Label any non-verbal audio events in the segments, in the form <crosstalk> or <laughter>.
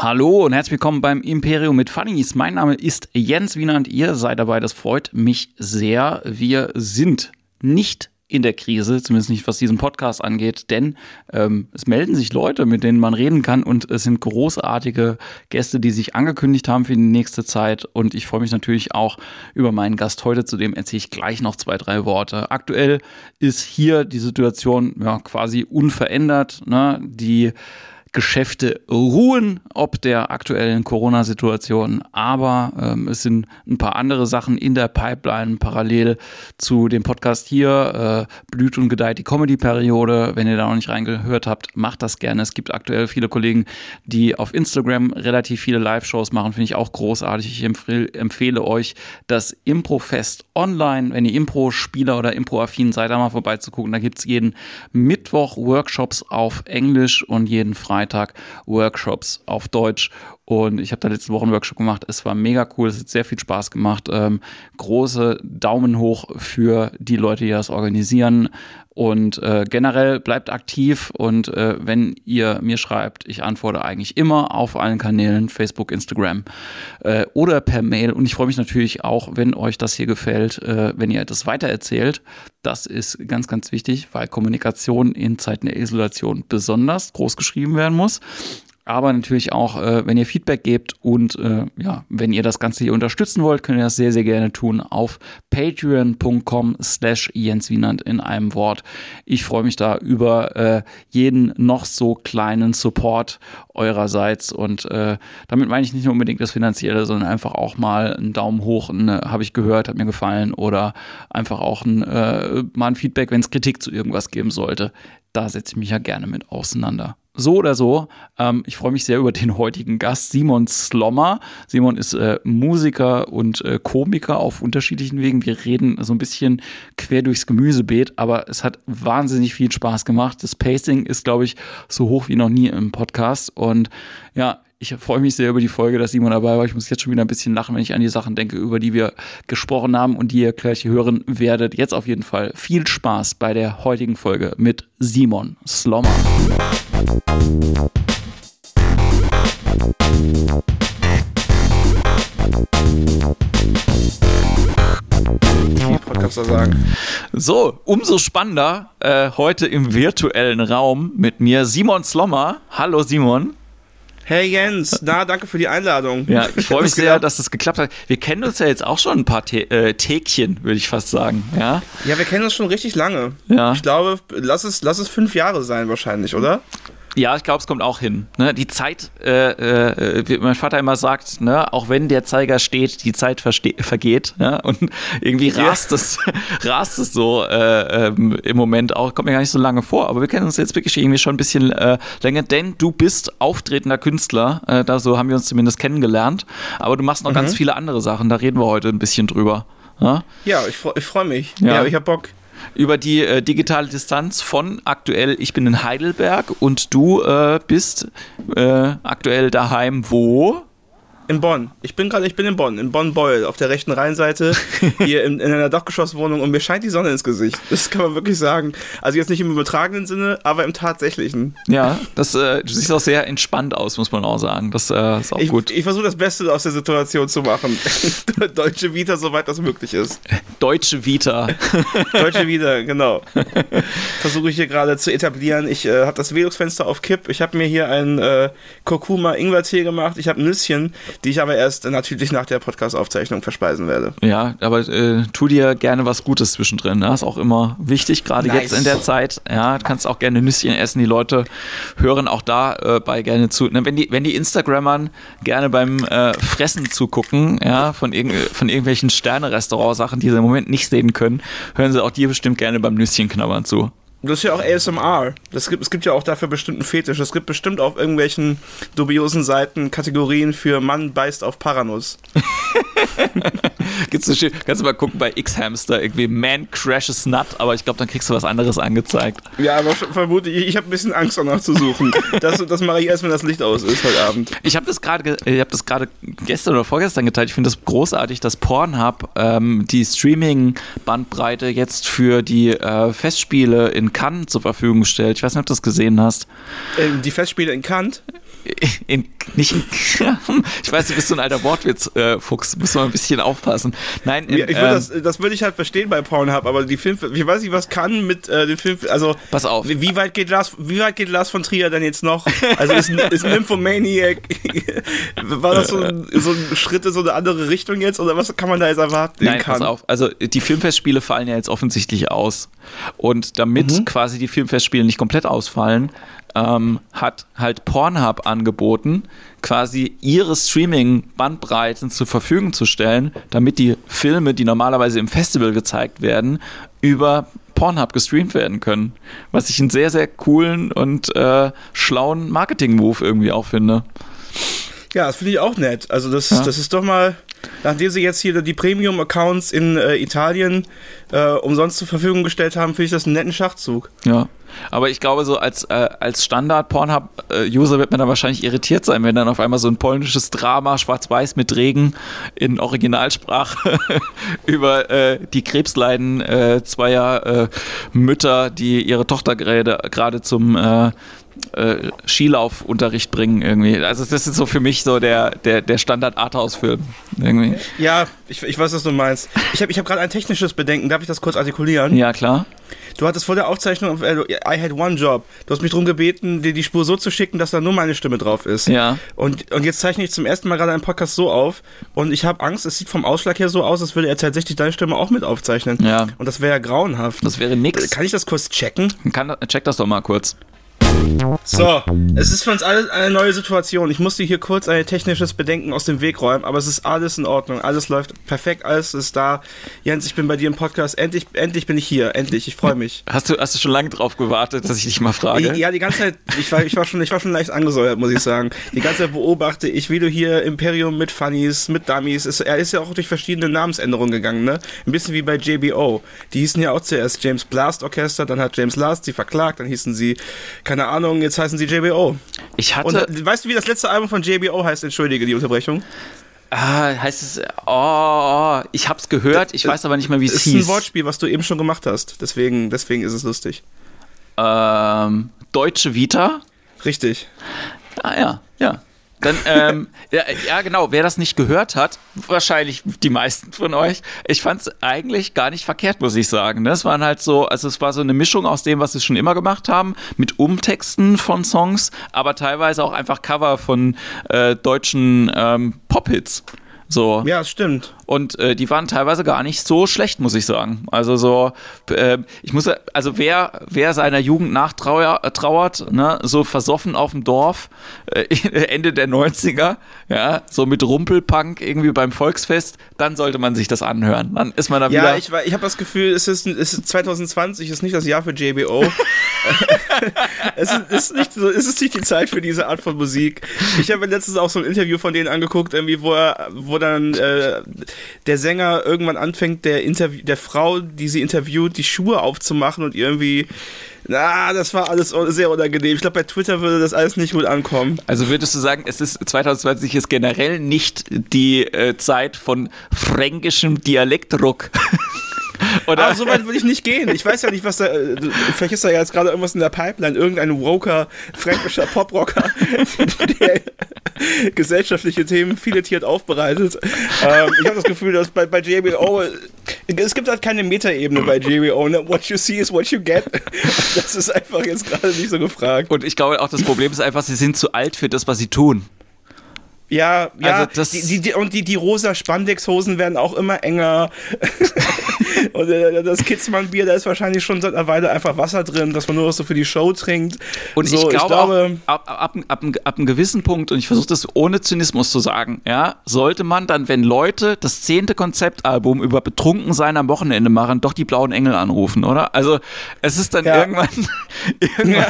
Hallo und herzlich willkommen beim Imperium mit Funnies. Mein Name ist Jens Wienand. Ihr seid dabei. Das freut mich sehr. Wir sind nicht in der Krise, zumindest nicht was diesen Podcast angeht, denn ähm, es melden sich Leute, mit denen man reden kann und es sind großartige Gäste, die sich angekündigt haben für die nächste Zeit und ich freue mich natürlich auch über meinen Gast heute, zu dem erzähle ich gleich noch zwei, drei Worte. Aktuell ist hier die Situation ja quasi unverändert, ne? die Geschäfte ruhen, ob der aktuellen Corona-Situation. Aber ähm, es sind ein paar andere Sachen in der Pipeline parallel zu dem Podcast hier. Äh, blüht und gedeiht die Comedy-Periode. Wenn ihr da noch nicht reingehört habt, macht das gerne. Es gibt aktuell viele Kollegen, die auf Instagram relativ viele Live-Shows machen. Finde ich auch großartig. Ich empfehle, empfehle euch das Improfest online. Wenn ihr Impro-Spieler oder Impro-affin seid, da mal vorbeizugucken. Da gibt es jeden Mittwoch Workshops auf Englisch und jeden Freitag Freitag Workshops auf Deutsch. Und ich habe da letzte Woche einen Workshop gemacht. Es war mega cool. Es hat sehr viel Spaß gemacht. Ähm, große Daumen hoch für die Leute, die das organisieren. Und äh, generell bleibt aktiv und äh, wenn ihr mir schreibt, ich antworte eigentlich immer auf allen Kanälen, Facebook, Instagram äh, oder per Mail. Und ich freue mich natürlich auch, wenn euch das hier gefällt, äh, wenn ihr das weitererzählt. Das ist ganz, ganz wichtig, weil Kommunikation in Zeiten der Isolation besonders groß geschrieben werden muss aber natürlich auch, äh, wenn ihr Feedback gebt und äh, ja, wenn ihr das Ganze hier unterstützen wollt, könnt ihr das sehr, sehr gerne tun auf patreon.com slash Jens Wienand in einem Wort. Ich freue mich da über äh, jeden noch so kleinen Support eurerseits und äh, damit meine ich nicht nur unbedingt das Finanzielle, sondern einfach auch mal einen Daumen hoch, habe ich gehört, hat mir gefallen oder einfach auch ein, äh, mal ein Feedback, wenn es Kritik zu irgendwas geben sollte. Da setze ich mich ja gerne mit auseinander so oder so, ähm, ich freue mich sehr über den heutigen Gast, Simon Slommer. Simon ist äh, Musiker und äh, Komiker auf unterschiedlichen Wegen. Wir reden so ein bisschen quer durchs Gemüsebeet, aber es hat wahnsinnig viel Spaß gemacht. Das Pacing ist, glaube ich, so hoch wie noch nie im Podcast. Und ja, ich freue mich sehr über die Folge, dass Simon dabei war. Ich muss jetzt schon wieder ein bisschen lachen, wenn ich an die Sachen denke, über die wir gesprochen haben und die ihr gleich hören werdet. Jetzt auf jeden Fall viel Spaß bei der heutigen Folge mit Simon Slommer. Sagen. So, umso spannender äh, heute im virtuellen Raum mit mir Simon Slommer. Hallo Simon. Hey Jens, na, danke für die Einladung. Ja, ich freue mich sehr, dass das geklappt hat. Wir kennen uns ja jetzt auch schon ein paar äh, Tägchen, würde ich fast sagen. Ja? ja, wir kennen uns schon richtig lange. Ja. Ich glaube, lass es, lass es fünf Jahre sein wahrscheinlich, oder? Ja, ich glaube, es kommt auch hin. Ne? Die Zeit, äh, äh, wie mein Vater immer sagt, ne? auch wenn der Zeiger steht, die Zeit vergeht. Ja? Und irgendwie rast, ja. es, <laughs> rast es so äh, ähm, im Moment auch, kommt mir gar nicht so lange vor. Aber wir kennen uns jetzt wirklich irgendwie schon ein bisschen äh, länger, denn du bist auftretender Künstler. Äh, da so haben wir uns zumindest kennengelernt. Aber du machst noch mhm. ganz viele andere Sachen. Da reden wir heute ein bisschen drüber. Ja, ja ich, ich freue mich. Ja, ja ich habe Bock über die äh, digitale Distanz von aktuell, ich bin in Heidelberg und du äh, bist äh, aktuell daheim wo? In Bonn. Ich bin gerade, ich bin in Bonn, in Bonn-Beul, auf der rechten Rheinseite, <laughs> hier in, in, einer Dachgeschosswohnung und mir scheint die Sonne ins Gesicht. Das kann man wirklich sagen. Also jetzt nicht im übertragenen Sinne, aber im tatsächlichen. Ja, das, äh, du siehst auch sehr entspannt aus, muss man auch sagen. Das äh, ist auch ich, gut. Ich versuche das Beste aus der Situation zu machen. <laughs> Deutsche Vita, soweit das möglich ist. Deutsche Vita. <laughs> Deutsche Vita, genau. Versuche ich hier gerade zu etablieren. Ich äh, habe das Velux-Fenster auf Kipp. Ich habe mir hier einen äh, Kurkuma-Ingwer-Tee gemacht. Ich habe Nüsschen die ich aber erst natürlich nach der Podcast-Aufzeichnung verspeisen werde. Ja, aber äh, tu dir gerne was Gutes zwischendrin. Das ne? ist auch immer wichtig, gerade nice. jetzt in der Zeit. Ja, du kannst auch gerne Nüsschen essen. Die Leute hören auch dabei äh, gerne zu. Ne, wenn, die, wenn die Instagrammern gerne beim äh, Fressen zugucken, ja, von, irg von irgendwelchen Sterne-Restaurant-Sachen, die sie im Moment nicht sehen können, hören sie auch dir bestimmt gerne beim Nüsschen knabbern zu. Das ist ja auch ASMR. Das gibt, es gibt ja auch dafür bestimmten Fetisch. Es gibt bestimmt auf irgendwelchen dubiosen Seiten Kategorien für Mann beißt auf Paranuss. <laughs> Gibt's so schön, kannst du mal gucken bei X-Hamster, irgendwie Man crashes nut, aber ich glaube, dann kriegst du was anderes angezeigt. Ja, aber vermute ich, ich habe ein bisschen Angst danach zu suchen. <laughs> das, das mache ich erst, wenn das Licht aus ist heute Abend. Ich habe das gerade ich habe das gerade gestern oder vorgestern geteilt. Ich finde das großartig, dass Pornhub ähm, die Streaming-Bandbreite jetzt für die äh, Festspiele in Cannes zur Verfügung stellt. Ich weiß nicht, ob du das gesehen hast. Ähm, die Festspiele in Cannes? In, nicht in, ich weiß, du bist so ein alter Wortwitz-Fuchs, äh, muss man ein bisschen aufpassen. Nein, in, ja, ich würd ähm, das, das würde ich halt verstehen bei Pornhub, aber die Film, ich weiß nicht, was kann mit äh, dem Film, also pass auf, wie weit geht Lars, wie weit geht Lars von Trier denn jetzt noch? Also ist, ist Nymphomaniac, <laughs> war das so ein, so ein Schritt in so eine andere Richtung jetzt oder was kann man da jetzt erwarten? Nein, kann? pass auf, also die Filmfestspiele fallen ja jetzt offensichtlich aus und damit mhm. quasi die Filmfestspiele nicht komplett ausfallen, ähm, hat halt Pornhub angeboten, quasi ihre Streaming-Bandbreiten zur Verfügung zu stellen, damit die Filme, die normalerweise im Festival gezeigt werden, über Pornhub gestreamt werden können. Was ich einen sehr, sehr coolen und äh, schlauen Marketing-Move irgendwie auch finde. Ja, das finde ich auch nett. Also das, ja. das ist doch mal, nachdem sie jetzt hier die Premium-Accounts in äh, Italien äh, umsonst zur Verfügung gestellt haben, finde ich das einen netten Schachzug. Ja. Aber ich glaube, so als, äh, als Standard-Pornhub-User wird man dann wahrscheinlich irritiert sein, wenn dann auf einmal so ein polnisches Drama, schwarz-weiß mit Regen in Originalsprache <laughs> über äh, die Krebsleiden äh, zweier äh, Mütter, die ihre Tochter gerade zum äh, Skilaufunterricht bringen irgendwie. Also das ist so für mich so der, der, der Standard-Arthouse-Film irgendwie. Ja, ich, ich weiß, was du meinst. Ich habe ich hab gerade ein technisches Bedenken. Darf ich das kurz artikulieren? Ja, klar. Du hattest vor der Aufzeichnung, äh, I had one job. Du hast mich darum gebeten, dir die Spur so zu schicken, dass da nur meine Stimme drauf ist. Ja. Und, und jetzt zeichne ich zum ersten Mal gerade einen Podcast so auf und ich habe Angst, es sieht vom Ausschlag her so aus, als würde er tatsächlich deine Stimme auch mit aufzeichnen. Ja. Und das wäre ja grauenhaft. Das wäre nix. Kann ich das kurz checken? Kann, check das doch mal kurz. So, es ist für uns alle eine neue Situation. Ich musste hier kurz ein technisches Bedenken aus dem Weg räumen, aber es ist alles in Ordnung. Alles läuft perfekt, alles ist da. Jens, ich bin bei dir im Podcast. Endlich, endlich bin ich hier. Endlich, ich freue mich. Hast du, hast du schon lange drauf gewartet, dass ich dich mal frage? Ja, die ganze Zeit. Ich war, ich war, schon, ich war schon leicht angesäuert, muss ich sagen. Die ganze Zeit beobachte ich, wie du hier Imperium mit Funnies, mit Dummies. Ist, er ist ja auch durch verschiedene Namensänderungen gegangen, ne? Ein bisschen wie bei JBO. Die hießen ja auch zuerst James Blast Orchester, dann hat James Last sie verklagt, dann hießen sie, keine Ahnung, jetzt heißen sie JBO. Ich hatte. Und, weißt du, wie das letzte Album von JBO heißt? Entschuldige die Unterbrechung. Ah, heißt es. Oh, oh ich hab's gehört, ich weiß aber nicht mehr, wie es hieß. Das ist ein Wortspiel, was du eben schon gemacht hast. Deswegen, deswegen ist es lustig. Ähm, Deutsche Vita? Richtig. Ah ja, ja. Dann, ähm, <laughs> ja, ja, genau, wer das nicht gehört hat, wahrscheinlich die meisten von euch, ich fand es eigentlich gar nicht verkehrt, muss ich sagen. Das ne? waren halt so, also es war so eine Mischung aus dem, was sie schon immer gemacht haben, mit Umtexten von Songs, aber teilweise auch einfach Cover von äh, deutschen ähm, Pop-Hits. So. Ja, stimmt. Und äh, die waren teilweise gar nicht so schlecht, muss ich sagen. Also so, äh, ich muss, also wer, wer seiner Jugend nachtrauert, äh, ne, so versoffen auf dem Dorf, äh, <laughs> Ende der 90er, ja, so mit Rumpelpunk irgendwie beim Volksfest, dann sollte man sich das anhören. Dann ist man da ja, wieder. Ja, ich, ich habe das Gefühl, es ist, es ist 2020 ist nicht das Jahr für JBO. <laughs> <laughs> es, ist, ist nicht so, es ist nicht die Zeit für diese Art von Musik. Ich habe letztens auch so ein Interview von denen angeguckt, irgendwie, wo er, wo dann äh, der Sänger irgendwann anfängt, der, Interview der Frau, die sie interviewt, die Schuhe aufzumachen und irgendwie na, das war alles sehr unangenehm. Ich glaube, bei Twitter würde das alles nicht gut ankommen. Also würdest du sagen, es ist 2020 ist generell nicht die äh, Zeit von fränkischem Dialektdruck? <laughs> <laughs> Oder? Aber so weit würde ich nicht gehen. Ich weiß ja nicht, was da. Äh, vielleicht ist da jetzt gerade irgendwas in der Pipeline, irgendein woker, fränkischer Poprocker, <laughs> der gesellschaftliche Themen filetiert aufbereitet. Ähm, ich habe das Gefühl, dass bei, bei JBO. Es gibt halt keine Metaebene bei JBO. Ne? What you see is what you get. Das ist einfach jetzt gerade nicht so gefragt. Und ich glaube auch, das Problem ist einfach, sie sind zu alt für das, was sie tun. Ja, ja, also die, die, und die, die rosa Spandexhosen werden auch immer enger. <laughs> und äh, das Kitzmann-Bier, da ist wahrscheinlich schon seit einer Weile einfach Wasser drin, dass man nur so für die Show trinkt. Und so, ich, glaube ich glaube, auch, ab, ab, ab, ab, einem gewissen Punkt, und ich versuche das ohne Zynismus zu sagen, ja, sollte man dann, wenn Leute das zehnte Konzeptalbum über Betrunkensein am Wochenende machen, doch die blauen Engel anrufen, oder? Also es ist dann ja. irgendwann. <laughs> irgendwann ja.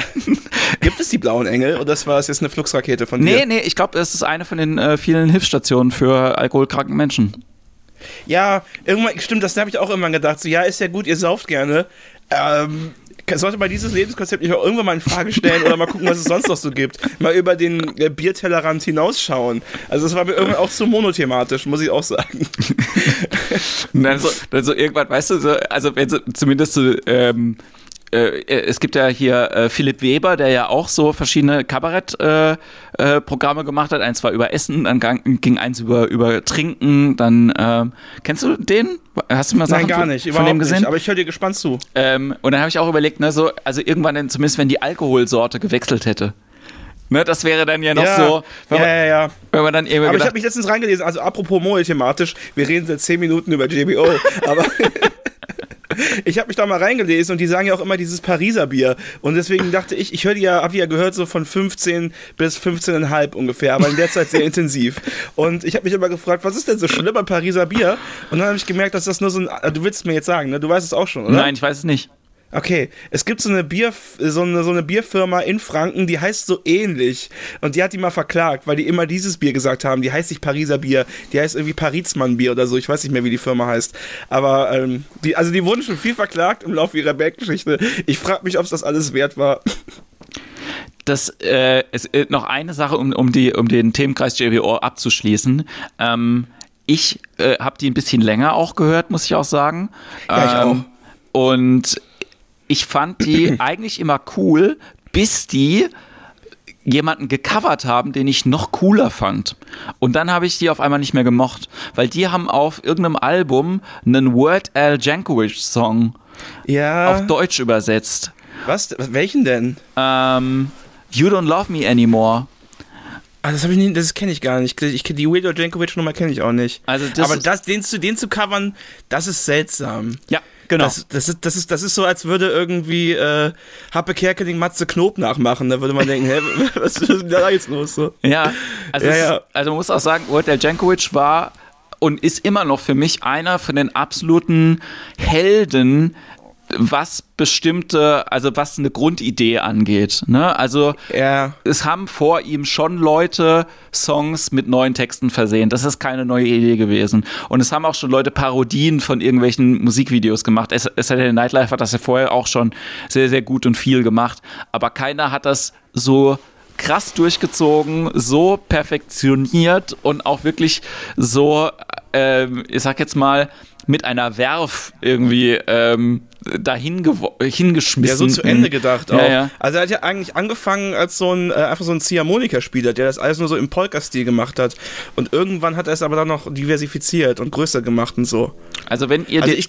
Gibt es die blauen Engel oder das war es jetzt eine Fluxrakete von dir? Nee, nee, ich glaube, das ist eine von den den äh, vielen Hilfsstationen für alkoholkranken Menschen. Ja, irgendwann, stimmt, das habe ich auch immer gedacht. So, ja, ist ja gut, ihr sauft gerne. Ähm, sollte man dieses Lebenskonzept nicht auch irgendwann mal in Frage stellen oder mal gucken, was es sonst noch so gibt. Mal über den äh, Biertellerrand hinausschauen. Also das war mir irgendwann auch zu monothematisch, muss ich auch sagen. <laughs> Dann so, dann so irgendwann, weißt du, so, also wenn so, zumindest so, ähm, äh, es gibt ja hier äh, Philipp Weber, der ja auch so verschiedene Kabarettprogramme äh, gemacht hat. Eins war über Essen, dann ging eins über, über Trinken, dann ähm, kennst du den? Hast du mal Sachen Nein, gar nicht, von, dem gesehen? Nicht, aber ich höre dir gespannt zu. Ähm, und dann habe ich auch überlegt, ne, so, also irgendwann dann zumindest, wenn die Alkoholsorte gewechselt hätte. Ne, das wäre dann ja noch ja, so. Ja, ja, ja. Wenn man dann irgendwie aber ich habe mich letztens reingelesen, also apropos Moe thematisch, wir reden seit 10 Minuten über JBO, <laughs> aber ich habe mich da mal reingelesen und die sagen ja auch immer dieses Pariser Bier. Und deswegen dachte ich, ich höre ja, habe ja gehört, so von 15 bis 15,5 ungefähr, aber in der Zeit sehr intensiv. Und ich habe mich immer gefragt, was ist denn so schlimm an Pariser Bier? Und dann habe ich gemerkt, dass das nur so ein. Du willst es mir jetzt sagen, ne? Du weißt es auch schon, oder? Nein, ich weiß es nicht. Okay, es gibt so eine, Bier, so, eine, so eine Bierfirma in Franken, die heißt so ähnlich. Und die hat die mal verklagt, weil die immer dieses Bier gesagt haben. Die heißt nicht Pariser Bier, die heißt irgendwie Parizmann Bier oder so. Ich weiß nicht mehr, wie die Firma heißt. Aber, ähm, die, also die wurden schon viel verklagt im Laufe ihrer Berggeschichte. Ich frage mich, ob es das alles wert war. Das äh, ist äh, noch eine Sache, um, um, die, um den Themenkreis JWO abzuschließen. Ähm, ich äh, habe die ein bisschen länger auch gehört, muss ich auch sagen. Ja, ich ähm, auch. Und ich fand die <clears throat> eigentlich immer cool, bis die jemanden gecovert haben, den ich noch cooler fand. Und dann habe ich die auf einmal nicht mehr gemocht, weil die haben auf irgendeinem Album einen Word Al Jankovic Song ja. auf Deutsch übersetzt. Was? Welchen denn? Ähm, you Don't Love Me Anymore. Ah, das habe ich nie, das kenne ich gar nicht. Ich, die Weird Jankovic Nummer kenne ich auch nicht. Also das Aber das, den, zu, den zu covern, das ist seltsam. Ja, Genau. Das, das, ist, das, ist, das ist so, als würde irgendwie äh, Happe Kerkeling Matze Knob nachmachen. Da würde man denken, hä, <laughs> was ist denn da jetzt los? So? Ja, also, Ja, ja. also man muss auch sagen, Wojtek Jankovic war und ist immer noch für mich einer von den absoluten Helden, was bestimmte, also was eine Grundidee angeht. Ne? Also Ja. es haben vor ihm schon Leute Songs mit neuen Texten versehen. Das ist keine neue Idee gewesen. Und es haben auch schon Leute Parodien von irgendwelchen Musikvideos gemacht. Es, Saturday Nightlife hat das ja vorher auch schon sehr, sehr gut und viel gemacht. Aber keiner hat das so krass durchgezogen, so perfektioniert und auch wirklich so, ähm, ich sag jetzt mal, mit einer Werf irgendwie ähm, dahin hingeschmissen. Ja, so zu Ende gedacht Ja, auch. ja. Also er hat ja eigentlich angefangen als so ein, äh, einfach so ein Ziehharmonika-Spieler, der das alles nur so im Polka-Stil gemacht hat. Und irgendwann hat er es aber dann noch diversifiziert und größer gemacht und so. Also wenn ihr Also ich,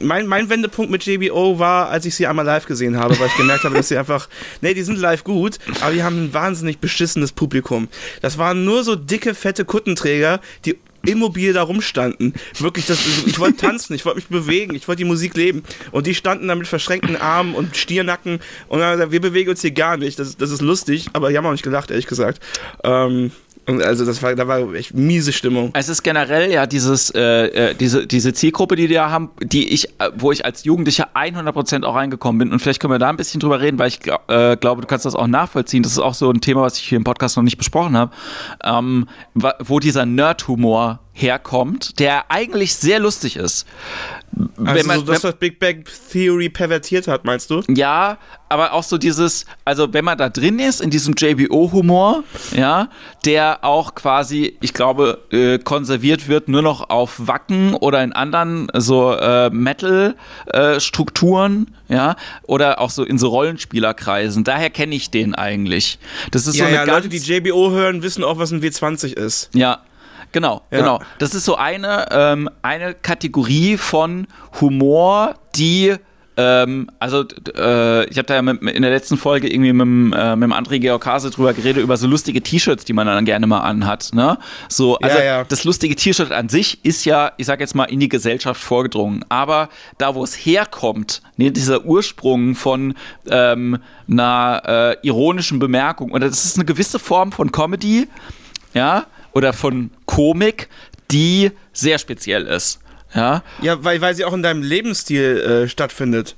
mein, mein Wendepunkt mit JBO war, als ich sie einmal live gesehen habe, weil ich gemerkt habe, dass sie einfach, nee, die sind live gut, aber die haben ein wahnsinnig beschissenes Publikum. Das waren nur so dicke, fette Kuttenträger, die immobil da rumstanden. Wirklich, das, ich wollte tanzen, ich wollte mich bewegen, ich wollte die Musik leben. Und die standen da mit verschränkten Armen und Stiernacken und haben gesagt, wir bewegen uns hier gar nicht. Das, das ist lustig, aber die haben auch nicht gelacht, ehrlich gesagt. Ähm, und also das war, da war echt miese Stimmung. Es ist generell ja dieses, äh, äh, diese, diese Zielgruppe, die die da haben, die ich, äh, wo ich als Jugendlicher 100% auch reingekommen bin. Und vielleicht können wir da ein bisschen drüber reden, weil ich äh, glaube, du kannst das auch nachvollziehen. Das ist auch so ein Thema, was ich hier im Podcast noch nicht besprochen habe. Ähm, wo dieser Nerd-Humor herkommt, der eigentlich sehr lustig ist. Also man- so das, was Big Bang Theory pervertiert hat, meinst du? Ja, aber auch so dieses, also wenn man da drin ist, in diesem JBO-Humor, ja, der auch quasi, ich glaube, äh, konserviert wird nur noch auf Wacken oder in anderen so äh, Metal-Strukturen, ja, oder auch so in so Rollenspielerkreisen. Daher kenne ich den eigentlich. Das ist so ja, eine ja, Leute, die JBO hören, wissen auch, was ein W20 ist. ja, genau, Ja. genau. Das ist so eine, ähm, eine Kategorie von Humor, die ähm, also äh, ich habe da ja mit, in der letzten Folge irgendwie mit, dem, äh, mit dem André Georg Hase drüber geredet, über so lustige T-Shirts, die man dann gerne mal anhat. Ne? So, also Ja, ja. das lustige T-Shirt an sich ist ja, ich sag jetzt mal, in die Gesellschaft vorgedrungen. Aber da, wo es herkommt, ne, dieser Ursprung von ähm, einer äh, ironischen Bemerkung, und das ist eine gewisse Form von Comedy, ja, oder von Komik, die sehr speziell ist. Ja, Ja, weil, weil sie auch in deinem Lebensstil äh, stattfindet.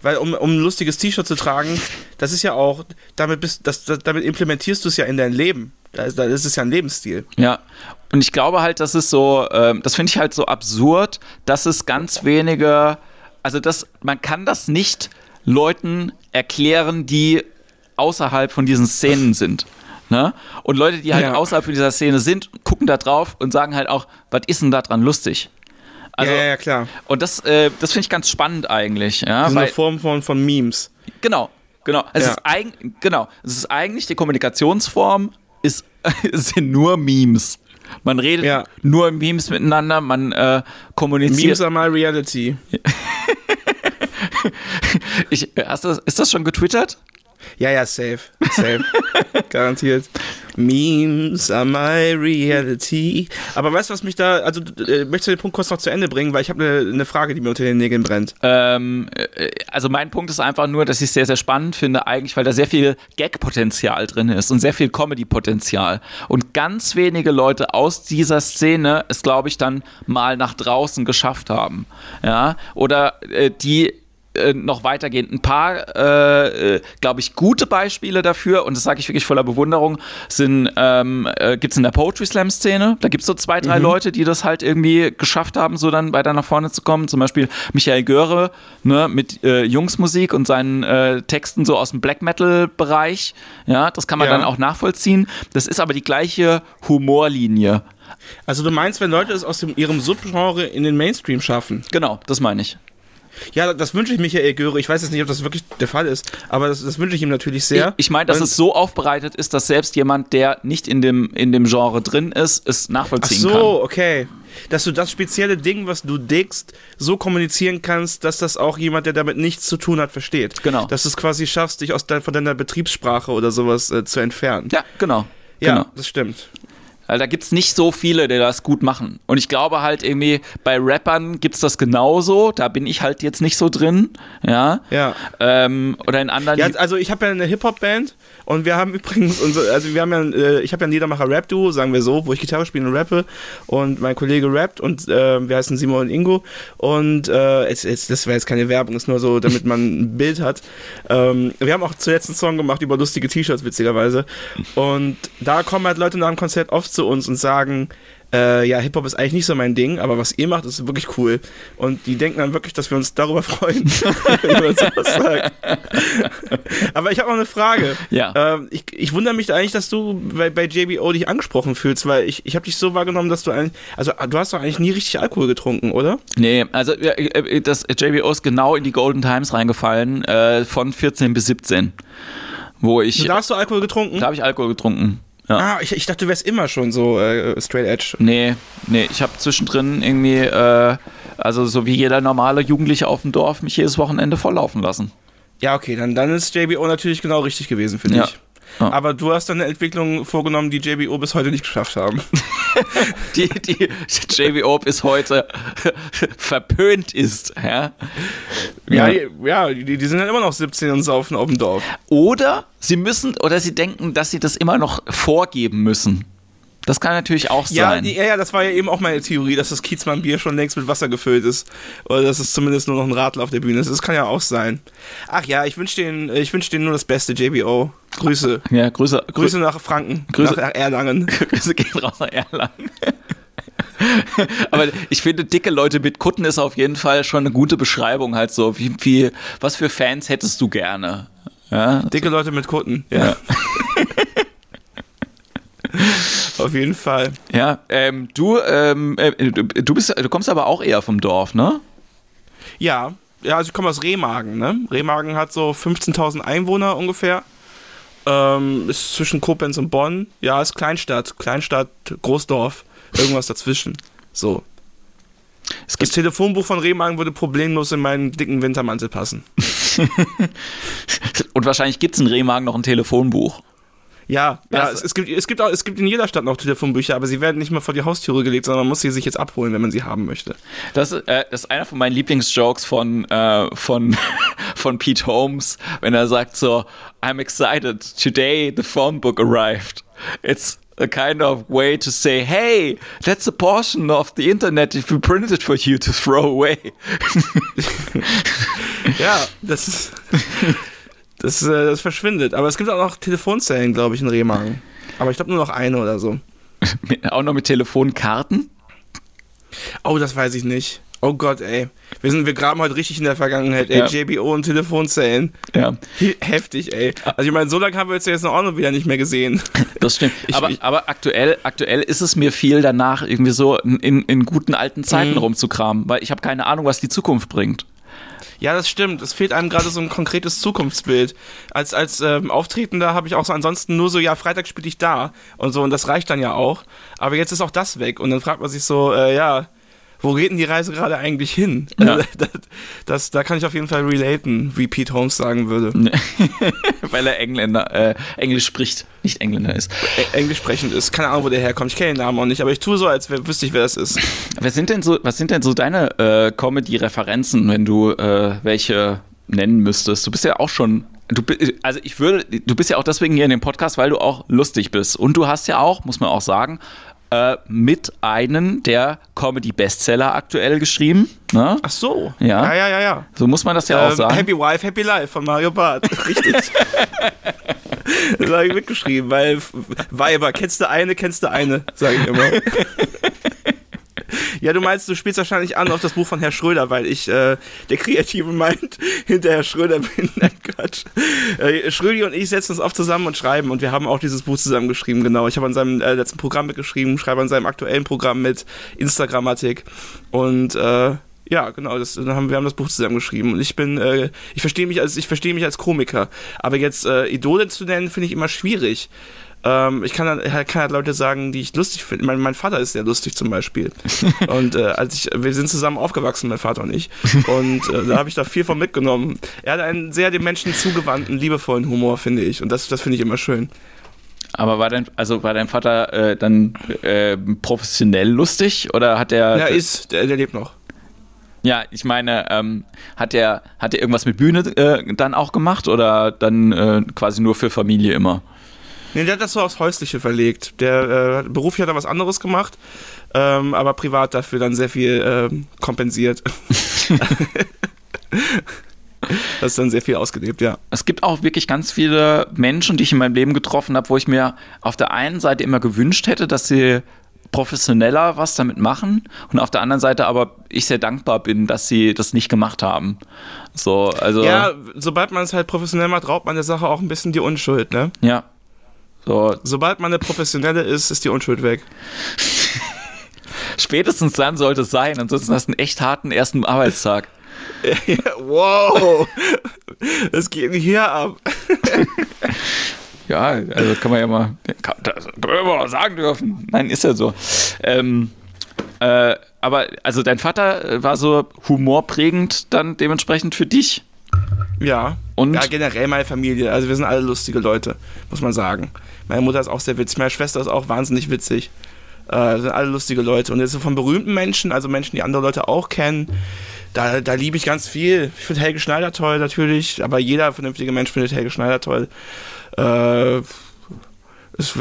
Weil um, um ein lustiges T-Shirt zu tragen, das ist ja auch, damit, bist, das, das, damit implementierst du es ja in dein Leben. Da ist, da ist es ja ein Lebensstil. Ja, und ich glaube halt, das ist so, ähm, das finde ich halt so absurd, dass es ganz wenige, also das, man kann das nicht Leuten erklären, die außerhalb von diesen Szenen sind. Ne? Und Leute, die halt Ja. außerhalb von dieser Szene sind, gucken da drauf und sagen halt auch, was ist denn da dran lustig? Also, ja, ja, klar. Und das, äh, das finde ich ganz spannend eigentlich. Ja, Das ist weil, eine Form von, von Memes. Genau, genau. Es Ja. ist eig genau. Es ist eigentlich die Kommunikationsform ist <laughs> sind nur Memes. Man redet Ja. nur in Memes miteinander, man äh, kommuniziert. Memes are my reality. <laughs> Ich, hast du, ist das schon getwittert? Ja, ja, safe. Safe. <laughs> Garantiert. Memes are my reality. Aber weißt du, was mich da. Also, äh, möchtest du den Punkt kurz noch zu Ende bringen? Weil ich habe eine ne Frage, die mir unter den Nägeln brennt. Ähm, äh, also mein Punkt ist einfach nur, dass ich es sehr, sehr spannend finde, eigentlich, weil da sehr viel Gag-Potenzial drin ist und sehr viel Comedy-Potenzial. Und ganz wenige Leute aus dieser Szene es, glaube ich, dann mal nach draußen geschafft haben. Ja, oder äh, die äh, noch weitergehen. Ein paar, äh, äh, glaube ich, gute Beispiele dafür, und das sage ich wirklich voller Bewunderung, sind, ähm, äh, gibt es in der Poetry Slam-Szene. Da gibt es so zwei, drei Leute, die das halt irgendwie geschafft haben, so dann weiter nach vorne zu kommen. Zum Beispiel Michael Göre ne, mit äh, Jungsmusik und seinen Texten so aus dem Black Metal-Bereich. Ja, das kann man Ja. dann auch nachvollziehen. Das ist aber die gleiche Humorlinie. Also, du meinst, wenn Leute es aus dem, ihrem Subgenre in den Mainstream schaffen? Genau, das meine ich. Ja, das wünsche ich Michael Göre. Ich weiß jetzt nicht, ob das wirklich der Fall ist, aber das, das wünsche ich ihm natürlich sehr. Ich, ich meine, dass Und- es so aufbereitet ist, dass selbst jemand, der nicht in dem, in dem Genre drin ist, es Ach nachvollziehen so, kann. okay. Dass du das spezielle Ding, was du dickst, so kommunizieren kannst, dass das auch jemand, der damit nichts zu tun hat, versteht. Genau. Dass du es quasi schaffst, dich aus dein, von deiner Betriebssprache oder sowas äh, zu entfernen. Ja, genau. Ja, genau. das stimmt. Weil da gibt's nicht so viele, die das gut machen. Und ich glaube halt irgendwie, bei Rappern gibt's das genauso. Da bin ich halt jetzt nicht so drin. Ja. Ja. Ähm, oder in anderen. Ja, also ich habe ja eine Hip-Hop-Band und wir haben <laughs> übrigens, unser, also wir haben ja, äh, ich habe ja ein Liedermacher-Rap-Duo, sagen wir so, wo ich Gitarre spiele und rappe und mein Kollege rappt und äh, wir heißen Simon und Ingo und äh, jetzt, jetzt, das wäre jetzt keine Werbung, ist nur so, damit man ein <laughs> Bild hat. Ähm, wir haben auch zuletzt einen Song gemacht über lustige T-Shirts, witzigerweise und da kommen halt Leute nach dem Konzert oft zu uns und sagen, äh, ja, Hip-Hop ist eigentlich nicht so mein Ding, aber was ihr macht, ist wirklich cool. Und die denken dann wirklich, dass wir uns darüber freuen, <laughs> wenn wir sowas sagen. aber ich habe noch eine Frage. Ja. Ähm, ich, ich wundere mich eigentlich, dass du bei, bei JBO dich angesprochen fühlst, weil ich, ich habe dich so wahrgenommen, dass du eigentlich, also du hast doch eigentlich nie richtig Alkohol getrunken, oder? Nee, also ja, äh, das JBO ist genau in die Golden Times reingefallen, äh, von 14 bis 17. Wo ich. Da hast du Alkohol getrunken? Da habe ich Alkohol getrunken. Ja. Ah, ich, ich dachte, du wärst immer schon so äh, straight edge. Nee, nee, ich habe zwischendrin irgendwie, äh, also so wie jeder normale Jugendliche auf dem Dorf, mich jedes Wochenende volllaufen lassen. Ja, okay, dann, dann ist JBO natürlich genau richtig gewesen dich. Ja. Ja. Aber du hast dann eine Entwicklung vorgenommen, die JBO bis heute nicht geschafft haben. <laughs> Die, die JBO bis heute <laughs> verpönt ist. Ja? Ja, die, ja die, die sind dann immer noch 17 und saufen auf dem Dorf. Oder sie müssen, oder sie denken, dass sie das immer noch vorgeben müssen. Das kann natürlich auch Ja, sein. ja, ja, das war ja eben auch meine Theorie, dass das Kiezmann-Bier schon längst mit Wasser gefüllt ist. Oder dass es zumindest nur noch ein Radler auf der Bühne ist. Das kann ja auch sein. Ach ja, ich wünsche denen, ich wünsch denen nur das Beste, JBO. Grüße. <laughs> ja, Grüße, Grüße, nach Franken. Grüße- Nach Erlangen. <laughs> Grüße gehen raus nach Erlangen. <laughs> Aber ich finde, dicke Leute mit Kutten ist auf jeden Fall schon eine gute Beschreibung, halt so, wie, wie was für Fans hättest du gerne? Ja, Dicke Leute mit Kutten. ja. <laughs> Auf jeden Fall. ja ähm, du, ähm, äh, du, bist, du kommst aber auch eher vom Dorf, ne? Ja, ja, also ich komme aus Remagen, ne? Remagen hat so 15.000 Einwohner ungefähr. Ähm, ist zwischen Koblenz und Bonn. Ja, ist Kleinstadt. Kleinstadt, Großdorf. Irgendwas dazwischen. So. Das Telefonbuch von Remagen würde problemlos in meinen dicken Wintermantel passen. <laughs> und wahrscheinlich gibt es in Remagen noch ein Telefonbuch. Ja, ja es, es, gibt, es, gibt auch, es gibt in jeder Stadt noch Telefonbücher, aber sie werden nicht mehr vor die Haustüre gelegt, sondern man muss sie sich jetzt abholen, wenn man sie haben möchte. Das, äh, das ist einer von meinen Lieblingsjokes von, äh, von, <laughs> von Pete Holmes, wenn er sagt so, I'm excited, today the phone book arrived. It's a kind of way to say, hey, that's a portion of the internet if we printed for you to throw away. <laughs> Ja, das ist. <laughs> Das, äh, das verschwindet. Aber es gibt auch noch Telefonzellen, glaube ich, in Remagen. Aber ich glaube nur noch eine oder so. <laughs> Auch noch mit Telefonkarten? Oh, das weiß ich nicht. Oh Gott, ey. Wir, sind, wir graben heute richtig in der Vergangenheit, ey. Ja. JBO und Telefonzellen. Ja, Heftig, ey. Also ich meine, so lange haben wir uns jetzt auch noch wieder nicht mehr gesehen. <laughs> das stimmt. Ich- aber, ich- aber aktuell, aktuell ist es mir viel danach, irgendwie so in, in guten alten Zeiten Mhm. rumzukramen, weil ich habe keine Ahnung, was die Zukunft bringt. Ja, das stimmt. Es fehlt einem gerade so ein konkretes Zukunftsbild. Als, als ähm, Auftretender habe ich auch so ansonsten nur so, ja, Freitag spiele ich da und so und das reicht dann ja auch. Aber jetzt ist auch das weg und dann fragt man sich so, äh, ja, wo geht denn die Reise gerade eigentlich hin? Ja. <laughs> das, das, da kann ich auf jeden Fall relaten, wie Pete Holmes sagen würde. <laughs> weil er Engländer, äh, Englisch spricht, nicht Engländer ist. Englisch sprechend ist. Keine Ahnung, wo der herkommt. Ich kenne den Namen auch nicht, aber ich tue so, als wär, wüsste ich, wer das ist. <laughs> Was sind denn so, was sind denn so deine äh, Comedy-Referenzen, wenn du äh, welche nennen müsstest? Du bist ja auch schon. Du, also ich würde, du bist ja auch deswegen hier in dem Podcast, weil du auch lustig bist. Und du hast ja auch, muss man auch sagen, äh, mit einem der Comedy-Bestseller aktuell geschrieben. Ne? Ach so. Ja. Ja, ja, ja, ja. So muss man das ja auch Ähm, sagen. Happy Wife, Happy Life von Mario Barth. <laughs> Richtig. das habe ich mitgeschrieben, weil Weiber, kennst du eine, kennst du eine, sage ich immer. <laughs> <laughs> Ja, du meinst, du spielst wahrscheinlich an auf das Buch von Herr Schröder, weil ich äh, der Kreative meint, <laughs> hinter Herr Schröder bin. Nein, Quatsch. Äh, Schrödi und ich setzen uns oft zusammen und schreiben und wir haben auch dieses Buch zusammen geschrieben, genau. Ich habe an seinem äh, letzten Programm mitgeschrieben, schreibe an seinem aktuellen Programm mit Instagrammatik und äh, ja, genau, das, haben, wir haben das Buch zusammen geschrieben und ich bin, äh, ich verstehe mich als, mich als Komiker, aber jetzt äh, Idole zu nennen, finde ich immer schwierig. Ähm, ich kann, dann- kann halt Leute sagen, die ich lustig finde. Mein, mein Vater ist sehr lustig zum Beispiel. <laughs> und äh, als ich, wir sind zusammen aufgewachsen, mein Vater und ich. Und äh, da habe ich da viel von mitgenommen. Er hat einen sehr dem Menschen zugewandten, liebevollen Humor, finde ich. Und das, das finde ich immer schön. Aber war dein, also war dein Vater äh, dann äh, professionell lustig oder hat er. Ja, ist, der, der lebt noch. Ja, ich meine, ähm, hat er hat er irgendwas mit Bühne äh, dann auch gemacht oder dann äh, quasi nur für Familie immer? Nee, der hat das so aufs Häusliche verlegt. Der äh, beruflich hat er was anderes gemacht, ähm, aber privat dafür dann sehr viel ähm, kompensiert. <laughs> das ist dann sehr viel ausgelebt, ja. Es gibt auch wirklich ganz viele Menschen, die ich in meinem Leben getroffen habe, wo ich mir auf der einen Seite immer gewünscht hätte, dass sie professioneller was damit machen und auf der anderen Seite aber ich sehr dankbar bin, dass sie das nicht gemacht haben. So, also Ja, sobald man es halt professionell macht, raubt man der Sache auch ein bisschen die Unschuld, ne? ja. So, Sobald man eine Professionelle ist, ist die Unschuld weg. <laughs> spätestens dann sollte es sein, ansonsten hast du einen echt harten ersten Arbeitstag. <laughs> wow! Das geht nicht hier ab. <laughs> Ja, also kann man ja mal, kann, das kann man ja mal sagen dürfen. Nein, ist ja so. Ähm, äh, aber also dein Vater war so humorprägend dann dementsprechend für dich. Ja. Und? Ja, generell meine Familie. Also wir sind alle lustige Leute, muss man sagen. Meine Mutter ist auch sehr witzig, meine Schwester ist auch wahnsinnig witzig. Äh, sind alle lustige Leute. Und jetzt so von berühmten Menschen, also Menschen, die andere Leute auch kennen, da, da liebe ich ganz viel. Ich finde Helge Schneider toll natürlich, aber jeder vernünftige Mensch findet Helge Schneider toll. Äh, es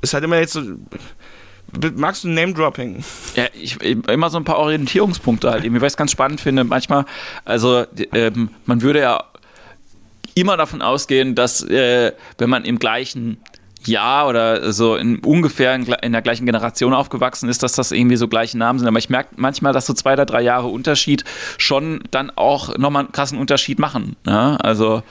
ist halt immer jetzt so. Magst du Name-Dropping? Ja, ich immer so ein paar Orientierungspunkte halt, eben, weil ich es ganz spannend finde. Manchmal, also ähm, man würde ja immer davon ausgehen, dass äh, wenn man im gleichen Jahr oder so in ungefähr in, in der gleichen Generation aufgewachsen ist, dass das irgendwie so gleiche Namen sind. Aber ich merke manchmal, dass so zwei oder drei Jahre Unterschied schon dann auch nochmal einen krassen Unterschied machen. Ne? Also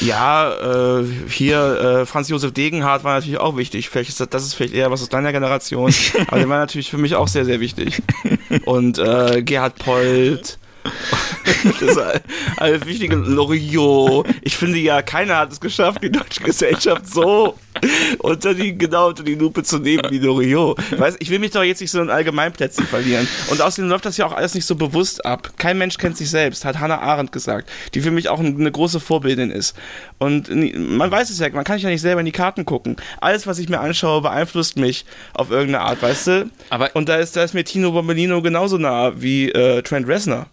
Ja, äh, hier äh, Franz Josef Degenhardt war natürlich auch wichtig. Vielleicht ist das, das ist vielleicht eher was aus deiner Generation, <laughs> aber der war natürlich für mich auch sehr, sehr wichtig. Und äh, Gerhard Polt. <laughs> das ist all- alles wichtige Loriot. Ich finde ja, keiner hat es geschafft, die deutsche Gesellschaft so <laughs> unter die, genau unter die Lupe zu nehmen wie Loriot. Weißt, ich will mich doch jetzt nicht so in Allgemeinplätzen verlieren. Und außerdem läuft das ja auch alles nicht so bewusst ab. Kein Mensch kennt sich selbst, hat Hannah Arendt gesagt, die für mich auch eine große Vorbildin ist. Und man weiß es ja, man kann sich ja nicht selber in die Karten gucken. Alles, was ich mir anschaue, beeinflusst mich auf irgendeine Art, weißt du? Aber- Und da ist, da ist mir Tino Bombellino genauso nah wie äh, Trent Reznor.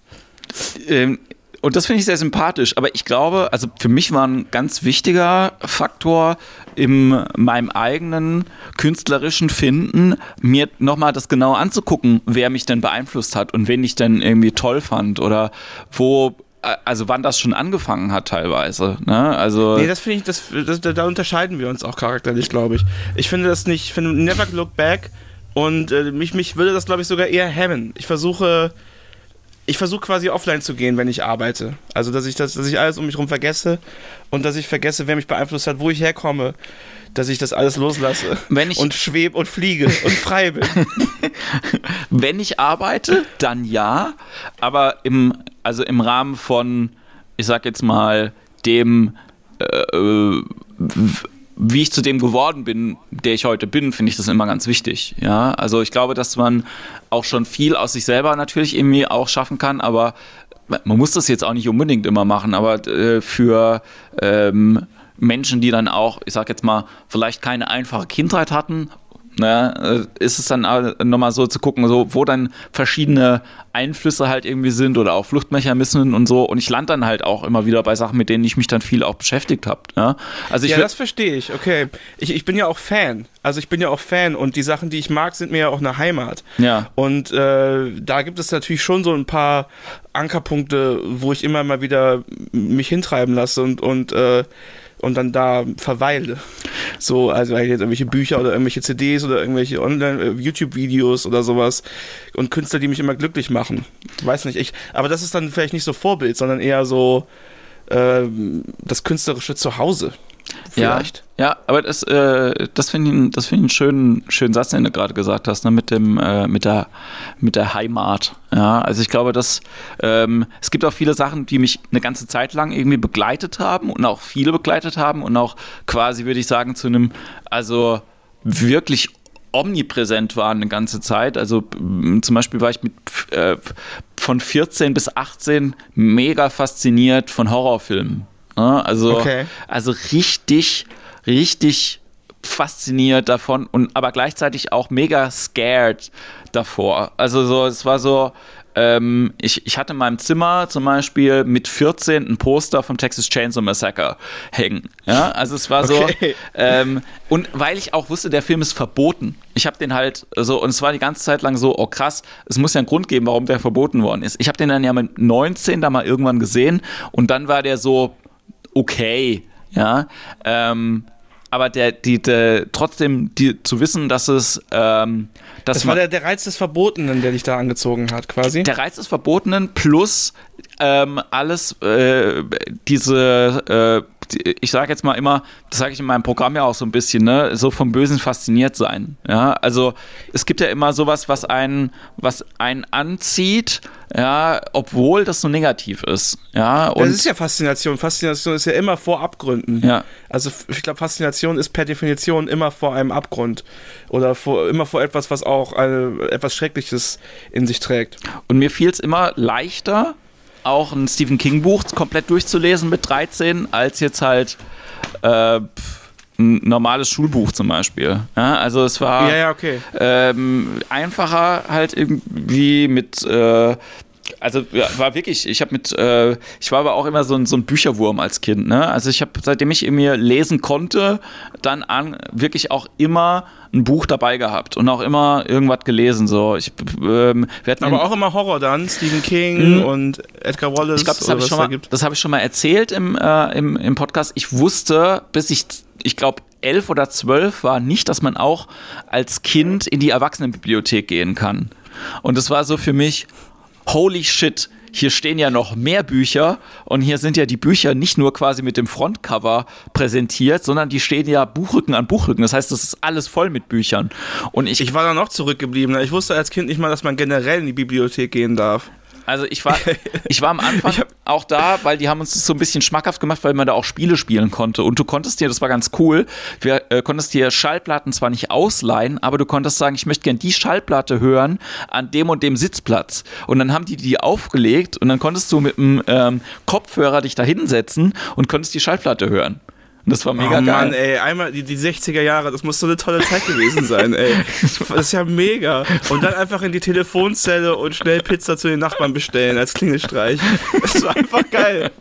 Ähm, und das finde ich sehr sympathisch. Aber ich glaube, also für mich war ein ganz wichtiger Faktor in meinem eigenen künstlerischen Finden, mir nochmal das genau anzugucken, wer mich denn beeinflusst hat und wen ich denn irgendwie toll fand oder wo, äh, also wann das schon angefangen hat teilweise. Ne? Also Nee, das finde ich, das, das, da, unterscheiden wir uns auch charakterlich, glaube ich. Ich finde das nicht, ich finde Never Look Back und äh, mich, mich würde das, glaube ich, sogar eher hemmen. Ich versuche ich versuche quasi offline zu gehen, wenn ich arbeite. Also, dass ich, das, dass ich alles um mich herum vergesse und dass ich vergesse, wer mich beeinflusst hat, wo ich herkomme. Dass ich das alles loslasse Wenn ich- und schweb und fliege und frei bin. <laughs> Wenn ich arbeite, dann ja, aber im, also im Rahmen von, ich sag jetzt mal, dem, äh, w- wie ich zu dem geworden bin, der ich heute bin, finde ich das immer ganz wichtig. Ja, also ich glaube, dass man auch schon viel aus sich selber natürlich irgendwie auch schaffen kann, aber man muss das jetzt auch nicht unbedingt immer machen, aber äh, für ähm, Menschen, die dann auch, ich sag jetzt mal, vielleicht keine einfache Kindheit hatten ne, ist es dann nochmal so zu gucken, so, wo dann verschiedene Einflüsse halt irgendwie sind oder auch Fluchtmechanismen und so. Und ich lande dann halt auch immer wieder bei Sachen, mit denen ich mich dann viel auch beschäftigt habe. Ne? Also ich ja, das verstehe ich, okay. Ich, ich bin ja auch Fan. Also ich bin ja auch Fan und die Sachen, die ich mag, sind mir ja auch eine Heimat. Ja. Und äh, da gibt es natürlich schon so ein paar Ankerpunkte, wo ich immer mal wieder mich hintreiben lasse und, und, äh, und dann da verweile. So, also halt jetzt irgendwelche Bücher oder irgendwelche CDs oder irgendwelche Online-YouTube-Videos oder sowas. Und Künstler, die mich immer glücklich machen. Weiß nicht, ich. Aber das ist dann vielleicht nicht so Vorbild, sondern eher so äh, das künstlerische Zuhause. Vielleicht. Ja, ja aber das, äh, das finde ich, das find ich einen schönen, schönen Satz, den du gerade gesagt hast, ne, mit, dem, äh, mit, der, mit der Heimat. Ja, also ich glaube, dass ähm, es gibt auch viele Sachen, die mich eine ganze Zeit lang irgendwie begleitet haben und auch viele begleitet haben und auch quasi, würde ich sagen, zu einem, also wirklich omnipräsent waren eine ganze Zeit. Also zum Beispiel war ich mit äh, von 14 bis 18 mega fasziniert von Horrorfilmen. Ne? Also, Okay. also richtig, richtig fasziniert davon und aber gleichzeitig auch mega scared davor. Also so, es war so, ähm, ich, ich hatte in meinem Zimmer zum Beispiel mit 14 ein Poster vom Texas Chainsaw Massacre hängen. Ja, also es war so, Okay. ähm, und weil ich auch wusste, der Film ist verboten. Ich habe den halt so, und es war die ganze Zeit lang so, oh krass, es muss ja einen Grund geben, warum der verboten worden ist. Ich habe den dann ja mit 19 da mal irgendwann gesehen und dann war der so, okay, ja, ähm, aber der, die, der, trotzdem die, zu wissen, dass es, ähm, dass Das war der, der Reiz des Verbotenen, der dich da angezogen hat, quasi. der Reiz des Verbotenen plus ähm, alles, äh, diese, äh, ich sage jetzt mal immer, das sage ich in meinem Programm ja auch so ein bisschen, ne, so vom Bösen fasziniert sein. Ja, also es gibt ja immer sowas, was einen, was einen anzieht, ja, obwohl das so negativ ist. Ja, das ist ja Faszination. Faszination ist ja immer vor Abgründen. Ja. Also ich glaube, Faszination ist per Definition immer vor einem Abgrund. Oder vor, immer vor etwas, was auch eine, etwas Schreckliches in sich trägt. Und mir fiel es immer leichter, auch ein Stephen King Buch komplett durchzulesen mit 13, als jetzt halt äh, ein normales Schulbuch zum Beispiel. Ja, also es war Ja, ja, okay. ähm, einfacher halt irgendwie mit äh, also ja, war wirklich, ich habe mit, äh, ich war aber auch immer so ein, so ein Bücherwurm als Kind, ne? Also ich habe, seitdem ich mir lesen konnte, dann an wirklich auch immer ein Buch dabei gehabt und auch immer irgendwas gelesen. So, ich, ähm, wir hatten Aber auch immer Horror dann. Stephen King und Edgar Wallace. Mhm. ich glaube, das habe ich, da mal- gibt. das hab ich schon mal erzählt im, äh, im, im Podcast. Ich wusste, bis ich, ich glaube, elf oder zwölf war nicht, dass man auch als Kind in die Erwachsenenbibliothek gehen kann. Und das war so für mich, holy shit, hier stehen ja noch mehr Bücher und hier sind ja die Bücher nicht nur quasi mit dem Frontcover präsentiert, sondern die stehen ja Buchrücken an Buchrücken. Das heißt, das ist alles voll mit Büchern. Und ich, Ich war da noch zurückgeblieben. Ich wusste als Kind nicht mal, dass man generell in die Bibliothek gehen darf. Also ich war, <laughs> ich war am Anfang auch da, weil die haben uns das so ein bisschen schmackhaft gemacht, weil man da auch Spiele spielen konnte. Und du konntest dir, das war ganz cool, wir äh, konntest dir Schallplatten zwar nicht ausleihen, aber du konntest sagen, ich möchte gern die Schallplatte hören an dem und dem Sitzplatz. Und dann haben die die aufgelegt und dann konntest du mit dem ähm, Kopfhörer dich da hinsetzen und konntest die Schallplatte hören. Und das war mega oh geil. Mann, ey, einmal die, die 60er Jahre, das muss so eine tolle Zeit gewesen sein, ey. <laughs> Das ist ja mega. Und dann einfach in die Telefonzelle und schnell Pizza zu den Nachbarn bestellen als Klingelstreich. Das war einfach geil.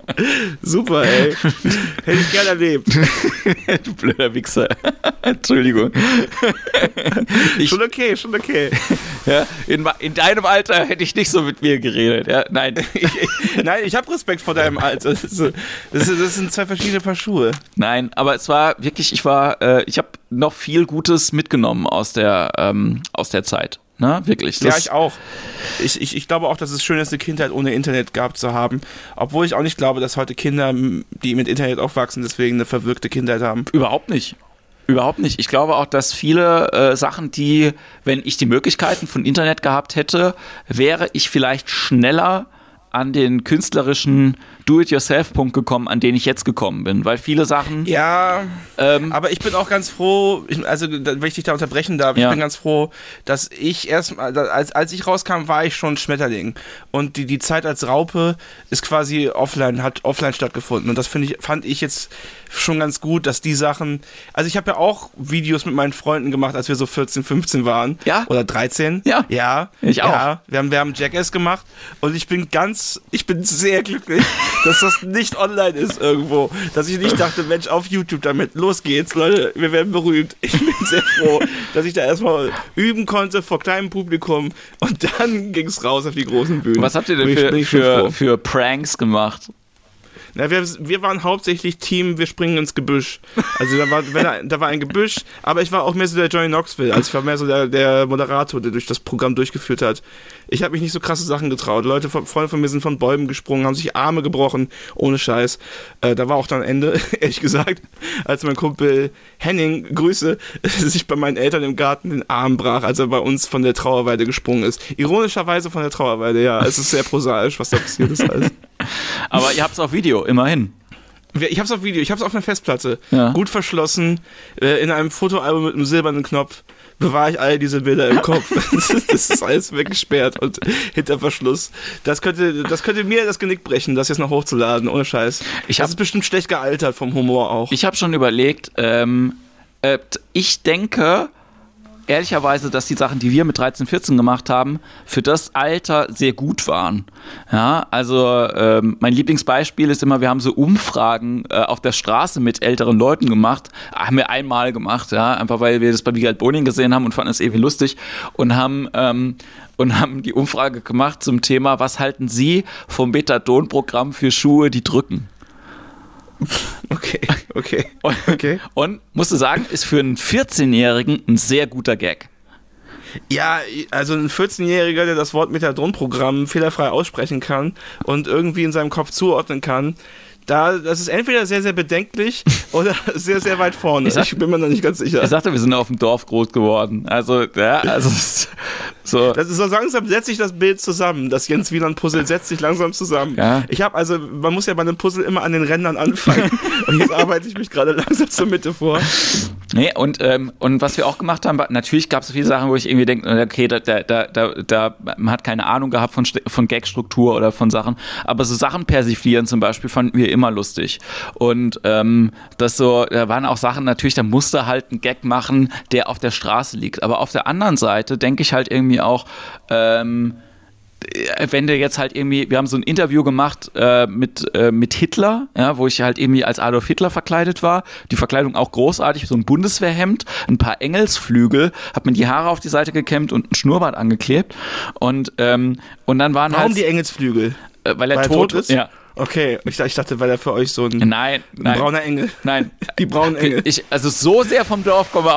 Super, ey. Hätte ich gerne erlebt. <laughs> du blöder Wichser. Entschuldigung. Ich, Schon okay, schon okay. ja, in, in deinem Alter hätte ich nicht so mit mir geredet. Ja, nein. <laughs> Ich, ich, nein, ich habe Respekt vor deinem Alter. Das, ist, so- das, ist, das sind zwei verschiedene Paar Schuhe. Nein, aber es war wirklich, ich war, äh, ich habe noch viel Gutes mitgenommen aus der, ähm, aus der Zeit. Ne, wirklich. ja, ich auch. Ich, ich, ich glaube auch, dass es schön ist, eine Kindheit ohne Internet gehabt zu haben. Obwohl ich auch nicht glaube, dass heute Kinder, die mit Internet aufwachsen, deswegen eine verwirkte Kindheit haben. Überhaupt nicht. Überhaupt nicht. Ich glaube auch, dass viele äh, Sachen, die, wenn ich die Möglichkeiten von Internet gehabt hätte, wäre ich vielleicht schneller an den künstlerischen Do-it-yourself-Punkt gekommen, an den ich jetzt gekommen bin, weil viele Sachen. Ja, ähm, aber ich bin auch ganz froh, ich, also wenn ich dich da unterbrechen darf, ja. ich bin ganz froh, dass ich erstmal, als, als ich rauskam, war ich schon Schmetterling. Und die, die Zeit als Raupe ist quasi offline, hat offline stattgefunden. Und das finde ich, fand ich jetzt schon ganz gut, dass die Sachen. Also ich habe ja auch Videos mit meinen Freunden gemacht, als wir so 14, 15 waren. Ja. Oder 13. Ja. Ja. Ich auch. Ja. Wir haben, wir haben Jackass gemacht und ich bin ganz, ich bin sehr glücklich, <laughs> dass das nicht online ist irgendwo. Dass ich nicht dachte, Mensch, auf YouTube damit, los geht's, Leute, wir werden berühmt. Ich bin sehr froh, dass ich da erstmal üben konnte vor kleinem Publikum und dann ging's raus auf die großen Bühnen. Was habt ihr denn für, für, für Pranks gemacht? Na, wir, wir waren hauptsächlich Team, wir springen ins Gebüsch. Also da war, da, da war ein Gebüsch, aber ich war auch mehr so der Johnny Knoxville. Also ich war mehr so der, der Moderator, der durch das Programm durchgeführt hat. Ich habe mich nicht so krasse Sachen getraut. Leute, Freunde von mir sind von Bäumen gesprungen, haben sich Arme gebrochen, ohne Scheiß. Äh, da war auch dann Ende, <laughs> ehrlich gesagt, als mein Kumpel Henning, Grüße, <laughs> sich bei meinen Eltern im Garten den Arm brach, als er bei uns von der Trauerweide gesprungen ist. Ironischerweise von der Trauerweide, ja. Es ist sehr prosaisch, was da passiert ist. Alles. <laughs> Aber ihr habt es auf Video, immerhin. Ich hab's auf Video, ich hab's auf einer Festplatte. Ja. Gut verschlossen, äh, in einem Fotoalbum mit einem silbernen Knopf. Bewahre ich all diese Bilder im Kopf. <laughs> <laughs> das ist alles weggesperrt und hinter Verschluss. Das könnte, das könnte mir das Genick brechen, das jetzt noch hochzuladen, ohne Scheiß. Ich hab, das ist bestimmt schlecht gealtert vom Humor auch. Ich habe schon überlegt, ähm, äh, ich denke, ehrlicherweise, dass die Sachen, die wir mit 13, 14 gemacht haben, für das Alter sehr gut waren. Ja, also ähm, mein Lieblingsbeispiel ist immer, wir haben so Umfragen äh, auf der Straße mit älteren Leuten gemacht. Haben wir einmal gemacht, ja, einfach weil wir das bei Miguel Boning gesehen haben und fanden es irgendwie lustig und haben ähm, und haben die Umfrage gemacht zum Thema, was halten Sie vom Methadon-Programm für Schuhe, die drücken? <laughs> Okay, okay. <laughs> Und, okay. und musste sagen, ist für einen 14-Jährigen ein sehr guter Gag. Ja, also ein 14-Jähriger, der das Wort Methadon-Programm fehlerfrei aussprechen kann und irgendwie in seinem Kopf zuordnen kann, da, das ist entweder sehr, sehr bedenklich <laughs> oder sehr, sehr weit vorne. Ich, sag, ich bin mir noch nicht ganz sicher. Ich sagte, wir sind auf dem Dorf groß geworden. Also, ja, also <laughs> so. Das ist so langsam setzt sich das Bild zusammen. Das Jens Wieland Puzzle setzt sich langsam zusammen. Ja. Ich habe also, man muss ja bei einem Puzzle immer an den Rändern anfangen. <laughs> und jetzt arbeite ich mich gerade langsam zur Mitte vor. Nee, und, ähm, und was wir auch gemacht haben, natürlich gab es viele Sachen, wo ich irgendwie denke, okay, da, da, da, da, man hat keine Ahnung gehabt von, von Gagstruktur oder von Sachen, aber so Sachen persiflieren zum Beispiel fanden wir immer lustig. Und ähm, das so, da waren auch Sachen, natürlich, da musste halt ein Gag machen, der auf der Straße liegt. Aber auf der anderen Seite denke ich halt irgendwie auch, ähm, wenn der jetzt halt irgendwie, wir haben so ein Interview gemacht äh, mit, äh, mit Hitler, ja, wo ich halt irgendwie als Adolf Hitler verkleidet war. Die Verkleidung auch großartig, so ein Bundeswehrhemd, ein paar Engelsflügel, hab mir die Haare auf die Seite gekämmt und ein Schnurrbart angeklebt. Und, ähm, und dann waren Warum halt. die Engelsflügel? Äh, weil er weil tot, tot ist? Ja. Okay, ich, ich, dachte, weil er für euch so ein, nein, nein, ein brauner Engel. Nein, <laughs> die braunen Engel. Ich, also so sehr vom Dorf komme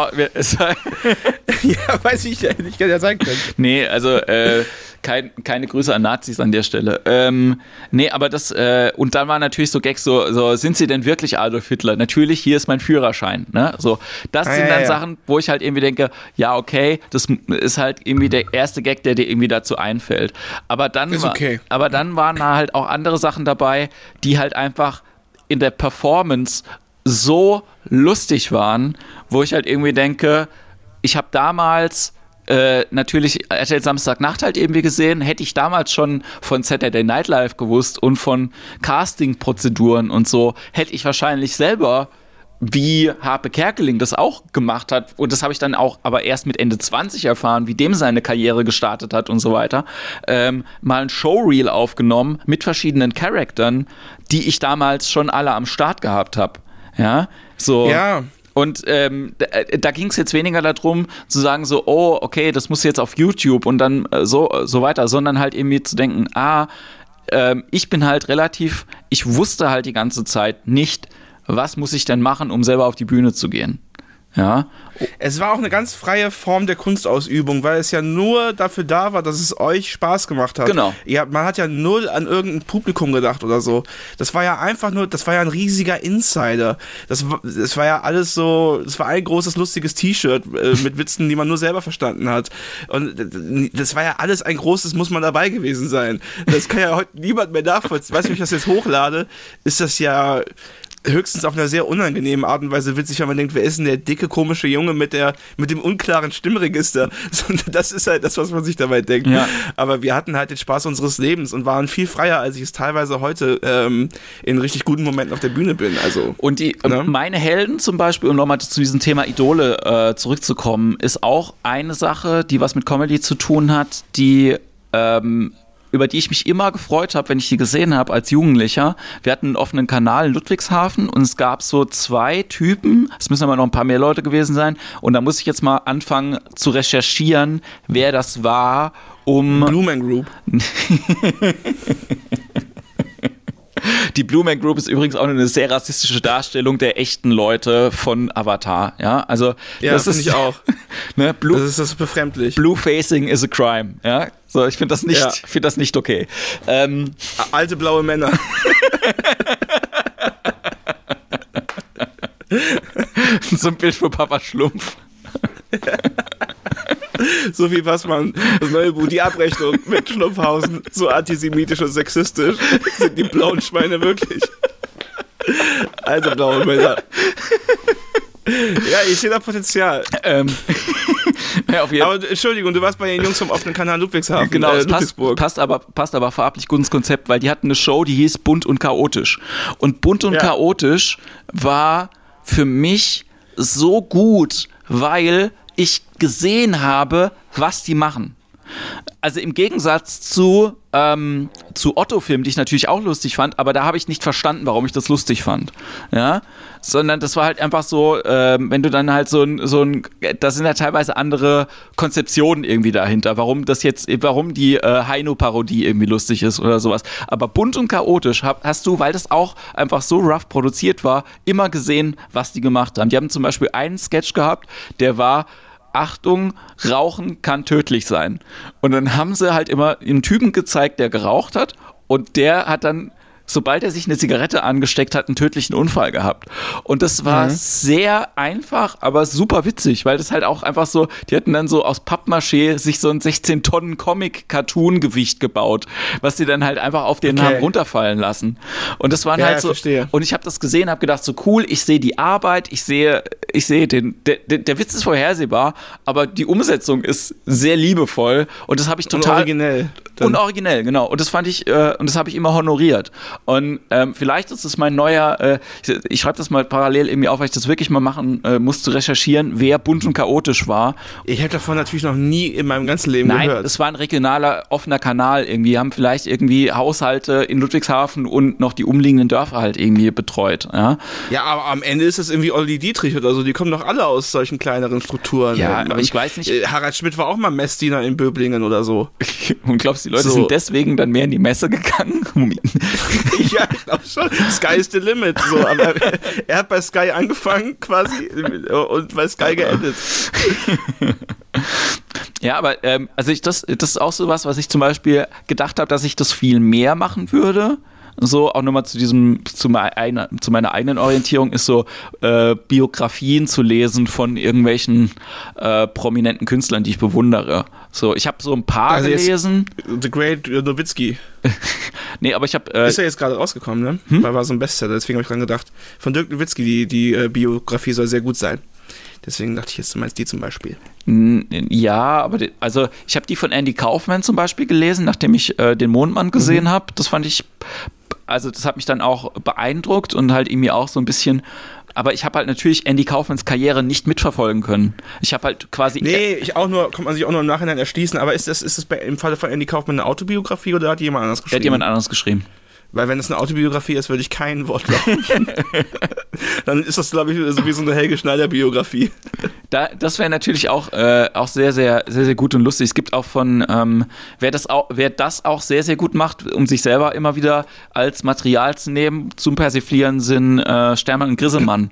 <laughs> <laughs> Ja, weiß ich nicht, kann ja sein können. Nee, also äh, kein, keine Grüße an Nazis an der Stelle. Ähm, nee, aber das, äh, und dann war natürlich so Gags, so, so, sind sie denn wirklich Adolf Hitler? Natürlich, hier ist mein Führerschein. Ne? So, das ah, sind dann ja, ja. Sachen, wo ich halt irgendwie denke, ja, okay, das ist halt irgendwie der erste Gag, der dir irgendwie dazu einfällt. Aber dann, ist okay. war, aber dann waren da halt auch andere Sachen dabei, die halt einfach in der Performance so lustig waren, wo ich halt irgendwie denke, ich habe damals äh, natürlich RTL Samstagnacht halt irgendwie gesehen, hätte ich damals schon von Saturday Night Live gewusst und von Casting-Prozeduren und so, hätte ich wahrscheinlich selber wie Harpe Kerkeling das auch gemacht hat. Und das habe ich dann auch aber erst mit Ende 20 erfahren, wie dem seine Karriere gestartet hat und so weiter. Ähm, mal ein Showreel aufgenommen mit verschiedenen Charaktern, die ich damals schon alle am Start gehabt habe. Ja, so. Ja. Und ähm, da, äh, da ging es jetzt weniger darum zu sagen so, oh, okay, das muss jetzt auf YouTube und dann äh, so, so weiter, sondern halt irgendwie zu denken, ah, ähm, ich bin halt relativ, ich wusste halt die ganze Zeit nicht, was muss ich denn machen, um selber auf die Bühne zu gehen. Ja. Es war auch eine ganz freie Form der Kunstausübung, weil es ja nur dafür da war, dass es euch Spaß gemacht hat. Genau. Ja, man hat ja null an irgendein Publikum gedacht oder so. Das war ja einfach nur, das war ja ein riesiger Insider. Das, war- das war ja alles so, das war ein großes lustiges T-Shirt äh, <laughs> mit Witzen, die man nur selber verstanden hat. Und das war ja alles ein großes, muss man dabei gewesen sein. Das kann ja heute niemand mehr nachvollziehen. Weißt du, wenn ich das jetzt hochlade, ist das ja höchstens auf einer sehr unangenehmen Art und Weise witzig, wenn man denkt, wer ist denn der dicke, komische Junge mit der, mit dem unklaren Stimmregister? <laughs> Das ist halt das, was man sich dabei denkt. Ja. Aber wir hatten halt den Spaß unseres Lebens und waren viel freier, als ich es teilweise heute ähm, in richtig guten Momenten auf der Bühne bin. Also. Und die, Ne? ähm, meine Helden zum Beispiel, um nochmal zu diesem Thema Idole äh, zurückzukommen, ist auch eine Sache, die was mit Comedy zu tun hat, die ähm, über die ich mich immer gefreut habe, wenn ich die gesehen habe als Jugendlicher. Wir hatten einen offenen Kanal in Ludwigshafen und es gab so zwei Typen, es müssen aber noch ein paar mehr Leute gewesen sein, und da muss ich jetzt mal anfangen zu recherchieren, wer das war, um Blue Man Group. <laughs> <laughs> Die Blue Man Group ist übrigens auch eine sehr rassistische Darstellung der echten Leute von Avatar. Ja, also Ja, das finde ist ich auch. <laughs> Ne, Blue, Das ist das befremdlich. Blue Facing is a crime. Ja, so ich finde das nicht, Ja. finde das nicht okay. Ähm, Alte blaue Männer. <laughs> so ein Bild für Papa Schlumpf. <laughs> So wie was man, das neue Buch, die Abrechnung mit Schlumpfhausen, so antisemitisch und sexistisch sind die blauen Schweine wirklich. Alte blaue Männer. Ja, ich sehe da Potenzial. Ähm, ja, auf jeden Aber Entschuldigung, du warst bei den Jungs vom offenen Kanal Ludwigshafen, Genau, äh, passt, passt, aber, passt aber farblich gut ins Konzept, weil die hatten eine Show, die hieß Bunt und Chaotisch. Und Bunt und Ja. Chaotisch war für mich so gut, weil ich gesehen habe, was die machen. Also im Gegensatz zu, ähm, zu Otto-Filmen, die ich natürlich auch lustig fand, aber da habe ich nicht verstanden, warum ich das lustig fand. Ja, sondern das war halt einfach so, ähm, wenn du dann halt so ein, so ein, da sind ja teilweise andere Konzeptionen irgendwie dahinter, warum das jetzt, warum die äh, Heino-Parodie irgendwie lustig ist oder sowas. Aber bunt und chaotisch hast du, weil das auch einfach so rough produziert war, immer gesehen, was die gemacht haben. Die haben zum Beispiel einen Sketch gehabt, der war Achtung, Rauchen kann tödlich sein. Und dann haben sie halt immer einen Typen gezeigt, der geraucht hat und der hat dann, sobald er sich eine Zigarette angesteckt hat, einen tödlichen Unfall gehabt. Und das war sehr einfach, aber super witzig, weil das halt auch einfach so, die hatten dann so aus Pappmaché sich so ein 16 Tonnen Comic-Cartoon-Gewicht gebaut, was die dann halt einfach auf den Okay. haben runterfallen lassen. Und das waren Ja, halt so, verstehe. und ich habe das gesehen, habe gedacht, so cool, ich sehe die Arbeit, ich sehe, ich sehe den, der, der, Witz ist vorhersehbar, aber die Umsetzung ist sehr liebevoll und das habe ich Und total originell. Dann. und originell, genau. Und das fand ich, äh, und das habe ich immer honoriert. Und ähm, vielleicht ist es mein neuer, äh, ich, ich schreibe das mal parallel irgendwie auf, weil ich das wirklich mal machen äh, muss, zu recherchieren, wer bunt und chaotisch war. Ich habe davon natürlich noch nie in meinem ganzen Leben Nein, gehört. es war ein regionaler, offener Kanal irgendwie. Haben vielleicht irgendwie Haushalte in Ludwigshafen und noch die umliegenden Dörfer halt irgendwie betreut. Ja, Ja, aber am Ende ist es irgendwie Olli Dietrich oder so. Die kommen doch alle aus solchen kleineren Strukturen. Ja, Und- aber ich weiß nicht- äh, Harald Schmidt war auch mal Messdiener in Böblingen oder so. <laughs> und glaubst du, die Leute So. sind deswegen dann mehr in die Messe gegangen? <laughs> ja, ich glaube schon. Sky is the limit. So, aber er hat bei Sky angefangen quasi und bei Sky geendet. <laughs> Ja, aber ähm, also ich das, das ist auch so was, was ich zum Beispiel gedacht habe, dass ich das viel mehr machen würde. So auch nochmal zu diesem, zu, meiner, zu meiner eigenen Orientierung ist so äh, Biografien zu lesen von irgendwelchen äh, prominenten Künstlern, die ich bewundere. So, ich habe so ein paar Also gelesen. The Great Nowitzki. <laughs> Nee, aber ich habe äh, Ist ja jetzt gerade rausgekommen, ne? Hm? Weil war so ein Bestseller, deswegen habe ich dran gedacht. Von Dirk Nowitzki, die, die äh, Biografie soll sehr gut sein. Deswegen dachte ich jetzt, du meinst die zum Beispiel. Ja, aber die, also ich habe die von Andy Kaufman zum Beispiel gelesen, nachdem ich äh, den Mondmann gesehen habe. Das fand ich, also das hat mich dann auch beeindruckt und halt irgendwie auch so ein bisschen. Aber ich habe halt natürlich Andy Kaufmans Karriere nicht mitverfolgen können. Ich habe halt quasi. Nee, ich auch nur, kommt man sich auch nur im Nachhinein erschließen, aber ist das, ist das bei, im Falle von Andy Kaufmann eine Autobiografie oder hat jemand anders Der geschrieben? hat jemand anderes geschrieben. Weil wenn es eine Autobiografie ist, würde ich kein Wort glauben. <laughs> Dann ist das, glaube ich, so wie so eine Helge Schneider-Biografie. Da, das wäre natürlich auch, äh, auch sehr, sehr, sehr, sehr gut und lustig. Es gibt auch von, ähm, wer, das auch, wer das auch sehr, sehr gut macht, um sich selber immer wieder als Material zu nehmen, zum Persiflieren, sind äh, Stermann und Grissemann.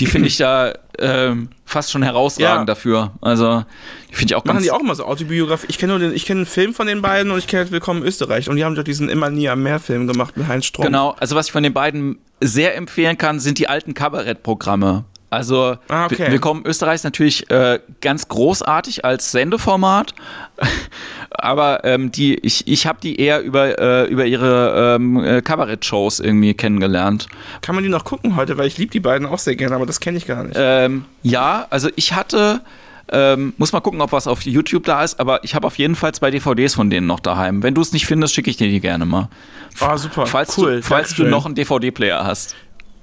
Die finde ich da äh, fast schon herausragend ja. dafür. Also, die finde ich auch Machen ganz die auch immer so Autobiografie? Ich kenne nur den, ich kenne einen Film von den beiden und ich kenne Willkommen in Österreich. Und die haben doch diesen Immer nie am Meer Film gemacht mit Heinz Strom. Genau, also was ich von den beiden sehr empfehlen kann, sind die alten Kabarettprogramme. Also Ah, okay. Willkommen Österreich ist natürlich äh, ganz großartig als Sendeformat, <laughs> aber ähm, die, ich, ich habe die eher über, äh, über ihre ähm, äh, Kabarett-Shows irgendwie kennengelernt. Kann man die noch gucken heute? Weil ich liebe die beiden auch sehr gerne, aber das kenne ich gar nicht. Ähm, ja, also ich hatte, ähm, muss mal gucken, ob was auf YouTube da ist, aber ich habe auf jeden Fall zwei DVDs von denen noch daheim. Wenn du es nicht findest, schicke ich dir die gerne mal. Ah, super. Falls, cool. du, falls du noch einen DVD-Player hast.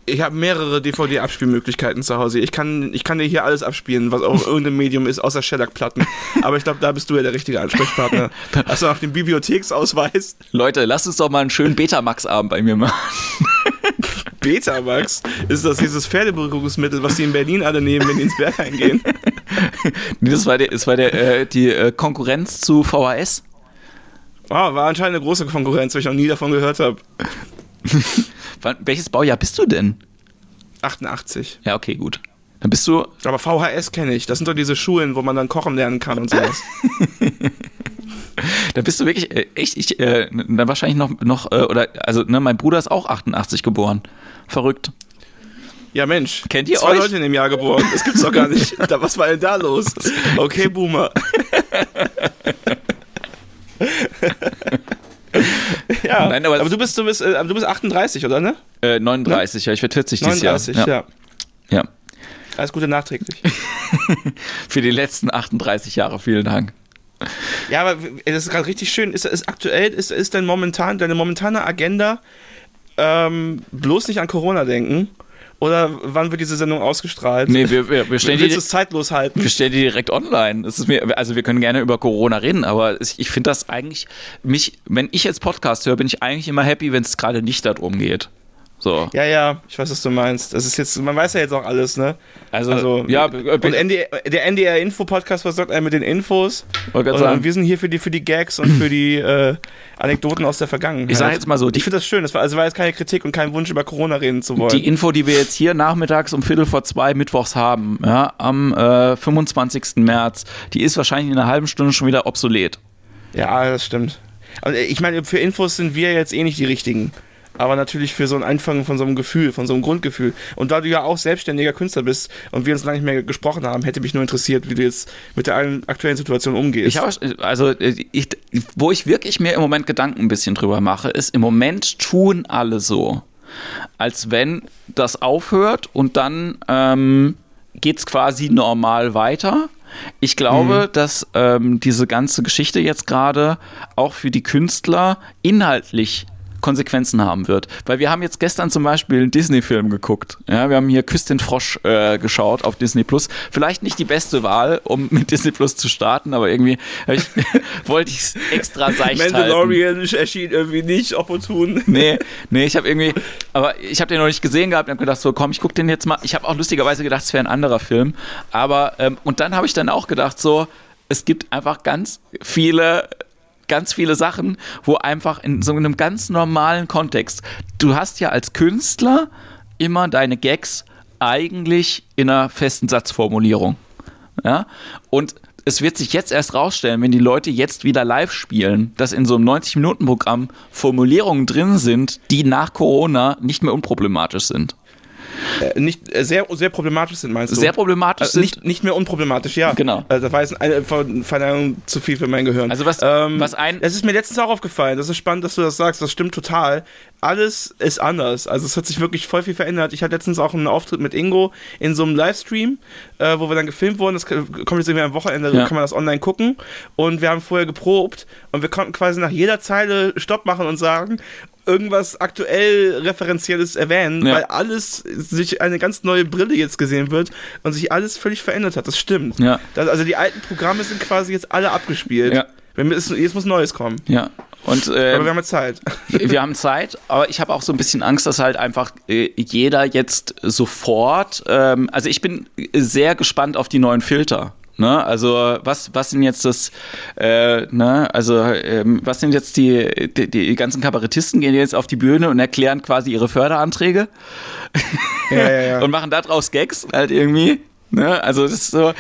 Ich habe mehrere DVD-Abspielmöglichkeiten zu Hause. Ich kann, ich kann dir hier alles abspielen, was auch irgendein Medium ist, außer Shellac-Platten. Aber ich glaube, da bist du ja der richtige Ansprechpartner. <laughs> Hast du noch den Bibliotheksausweis? Leute, lasst uns doch mal einen schönen Betamax-Abend bei mir machen. <laughs> Betamax? Ist das dieses Pferdeberuhigungsmittel, was die in Berlin alle nehmen, wenn die ins Berg eingehen? <laughs> Nee, das war, der, das war der, äh, die äh, Konkurrenz zu VHS. Wow, war anscheinend eine große Konkurrenz, weil ich noch nie davon gehört habe. Welches Baujahr bist du denn? 88. Ja, okay, gut. Dann bist du. Aber VHS kenne ich. Das sind doch diese Schulen, wo man dann kochen lernen kann und sowas. <laughs> Dann bist du wirklich äh, echt, ich, äh, dann wahrscheinlich noch, noch äh, oder, also, ne, mein Bruder ist auch 88 geboren. Verrückt. Ja, Mensch. Kennt ihr Zwei euch? Leute in dem Jahr geboren. Das gibt's doch gar nicht. <laughs> Da, was war denn da los? Okay, Boomer. <laughs> ja, Nein, aber- aber, du bist, du bist, äh, du bist 38, oder ne? Äh, 39, ja, ich werde 40 dieses 39, Jahr. ja. ja. Alles Gute nachträglich. <laughs> Für die letzten 38 Jahre, vielen Dank. Ja, aber das ist gerade richtig schön. Ist, ist aktuell, ist, ist dein momentan, deine momentane Agenda ähm, bloß nicht an Corona denken? Oder wann wird diese Sendung ausgestrahlt? Nee, wir, wir, wir stellen die. Willst du es zeitlos halten? Wir stellen die direkt online. Das ist mir, also wir können gerne über Corona reden, aber ich finde das eigentlich, mich, wenn ich jetzt Podcast höre, bin ich eigentlich immer happy, wenn es gerade nicht darum geht. So. Ja, ja, ich weiß, was du meinst. Das ist jetzt, man weiß ja jetzt auch alles, ne? Also, Also, ja, und äh, NDR, der NDR-Info-Podcast versorgt einen mit den Infos. Und, sagen. und wir sind hier für die, für die Gags und für die äh, Anekdoten aus der Vergangenheit. Ich sag jetzt mal so, die- ich finde das schön. Das war, also war jetzt keine Kritik und kein Wunsch, über Corona reden zu wollen. Die Info, die wir jetzt hier nachmittags um Viertel vor zwei mittwochs haben, ja, am äh, 25. März, die ist wahrscheinlich in einer halben Stunde schon wieder obsolet. ja, das stimmt. Und äh, ich meine, für Infos sind wir jetzt eh nicht die richtigen. Aber natürlich für so ein Einfangen von so einem Gefühl, von so einem Grundgefühl. Und da du ja auch selbstständiger Künstler bist und wir uns lange nicht mehr gesprochen haben, hätte mich nur interessiert, wie du jetzt mit der aktuellen Situation umgehst. Ich habe, also, ich, wo ich wirklich mir im Moment Gedanken ein bisschen drüber mache, ist, im Moment tun alle so, als wenn das aufhört und dann ähm, geht es quasi normal weiter. Ich glaube, dass ähm, diese ganze Geschichte jetzt gerade auch für die Künstler inhaltlich Konsequenzen haben wird. Weil wir haben jetzt gestern zum Beispiel einen Disney-Film geguckt. Ja, wir haben hier Küss den Frosch äh, geschaut auf Disney Plus. Vielleicht nicht die beste Wahl, um mit Disney Plus zu starten, aber irgendwie ich, <laughs> wollte ich es extra seicht halten. Mandalorian erschien irgendwie nicht opportun. Nee, nee, ich habe irgendwie, aber ich habe den noch nicht gesehen gehabt und habe gedacht, so komm, ich guck den jetzt mal. Ich habe auch lustigerweise gedacht, es wäre ein anderer Film. Aber, ähm, und dann habe ich dann auch gedacht, so, es gibt einfach ganz viele ganz viele Sachen, wo einfach in so einem ganz normalen Kontext, du hast ja als Künstler immer deine Gags eigentlich in einer festen Satzformulierung. Ja? Und es wird sich jetzt erst rausstellen, wenn die Leute jetzt wieder live spielen, dass in so einem 90-Minuten-Programm Formulierungen drin sind, die nach Corona nicht mehr unproblematisch sind. Äh, nicht, äh, sehr, sehr problematisch sind, meinst du? Sehr problematisch Also sind. nicht, nicht mehr unproblematisch, ja. Genau. Also das war jetzt eine Ver- Verleihung zu viel für mein Gehirn. Also was- ähm, was ein- Es ist mir letztens auch aufgefallen, das ist spannend, dass du das sagst, das stimmt total. Alles ist anders. Also es hat sich wirklich voll viel verändert. Ich hatte letztens auch einen Auftritt mit Ingo in so einem Livestream, äh, wo wir dann gefilmt wurden. Das kommt jetzt irgendwie am Wochenende, Ja. kann man das online gucken. Und wir haben vorher geprobt und wir konnten quasi nach jeder Zeile Stopp machen und sagen, irgendwas aktuell referenzielles erwähnen, Ja. weil alles sich eine ganz neue Brille jetzt gesehen wird und sich alles völlig verändert hat. Das stimmt. Ja. Das, also die alten Programme sind quasi jetzt alle abgespielt. Ja. Jetzt muss Neues kommen. Ja. Und, äh, aber wir haben Zeit. <laughs> wir haben Zeit, aber ich habe auch so ein bisschen Angst, dass halt einfach äh, jeder jetzt sofort, ähm, also ich bin sehr gespannt auf die neuen Filter. Ne? Also was, was sind jetzt das, äh, ne? also ähm, was sind jetzt die, die, die, ganzen Kabarettisten gehen jetzt auf die Bühne und erklären quasi ihre Förderanträge ja, ja, ja. <laughs> und machen daraus Gags halt irgendwie. Ne? Also das ist so.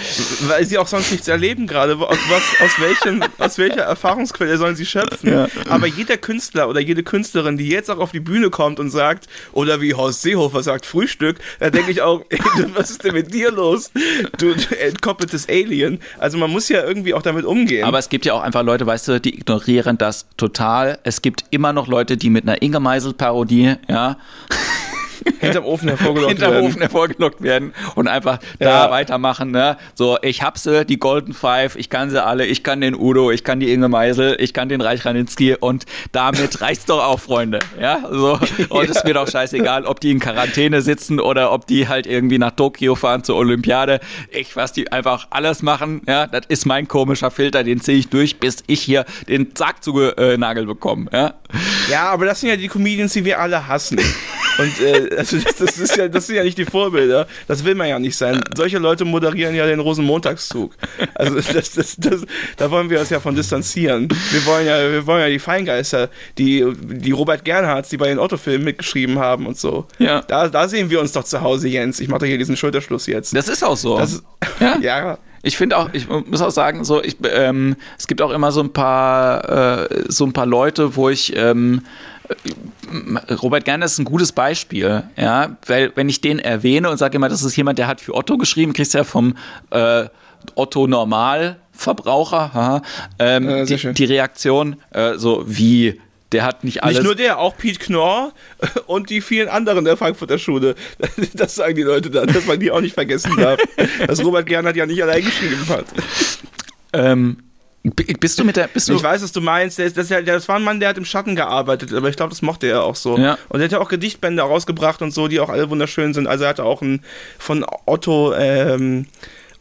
Weil sie auch sonst nichts erleben gerade. Aus, aus, welchen, aus welcher Erfahrungsquelle sollen sie schöpfen? Ja. Aber jeder Künstler oder jede Künstlerin, die jetzt auch auf die Bühne kommt und sagt, oder wie Horst Seehofer sagt, Frühstück, da denke ich auch, ey, was ist denn mit dir los? Du, du entkoppeltes Alien. Also man muss ja irgendwie auch damit umgehen. Aber es gibt ja auch einfach Leute, weißt du, die ignorieren das total. Es gibt immer noch Leute, die mit einer Inge Meisel-Parodie, ja hinterm Ofen hervorgelockt hinterm werden. Ofen hervorgelockt werden und einfach ja. da weitermachen. Ne? So, ich hab sie, die Golden Five, ich kann sie alle, ich kann den Udo, ich kann die Inge Meisel, ich kann den Reich Raninski und damit <laughs> reicht's doch auch, Freunde. Ja, so. Und es ja. ist mir doch scheißegal, ob die in Quarantäne sitzen oder ob die halt irgendwie nach Tokio fahren zur Olympiade. Ich was die einfach alles machen. Ja, das ist mein komischer Filter, den ziehe ich durch, bis ich hier den Sack zugenagelt bekomme. Ja? ja, aber das sind ja die Comedians, die wir alle hassen. <laughs> Und äh, also das, das, ist ja, das sind ja nicht die Vorbilder. Das will man ja nicht sein. Solche Leute moderieren ja den Rosenmontagszug. Also das, das, das, da wollen wir uns ja von distanzieren. Wir wollen ja, wir wollen ja die Feingeister, die, die Robert Gernhardt, die bei den Otto-Filmen mitgeschrieben haben und so. Ja. Da, da sehen wir uns doch zu Hause, Jens. Ich mache hier diesen Schulterschluss jetzt. Das ist auch so. Das, ja. <laughs> ja. Ich finde auch, ich muss auch sagen, so ich, ähm, es gibt auch immer so ein paar, äh, so ein paar Leute, wo ich ähm, Robert Gerner ist ein gutes Beispiel, ja, weil wenn ich den erwähne und sage immer, das ist jemand, der hat für Otto geschrieben, kriegst du ja vom äh, Otto Normalverbraucher ähm, äh, die, die, Reaktion äh, so wie der hat nicht alles. Nicht nur der, auch Pete Knorr <laughs> und die vielen anderen der Frankfurter Schule. <laughs> Das sagen die Leute dann, dass man die auch nicht vergessen darf. <laughs> dass Robert Gernert ja nicht allein geschrieben hat. Ähm, bist du mit der. Bist du ich weiß, was du meinst. Das, das, das, war ein Mann, der hat im Schatten gearbeitet, aber ich glaube, das mochte er auch so. Ja. Und er hat ja auch Gedichtbände rausgebracht und so, die auch alle wunderschön sind. Also er hatte auch ein von Otto ähm,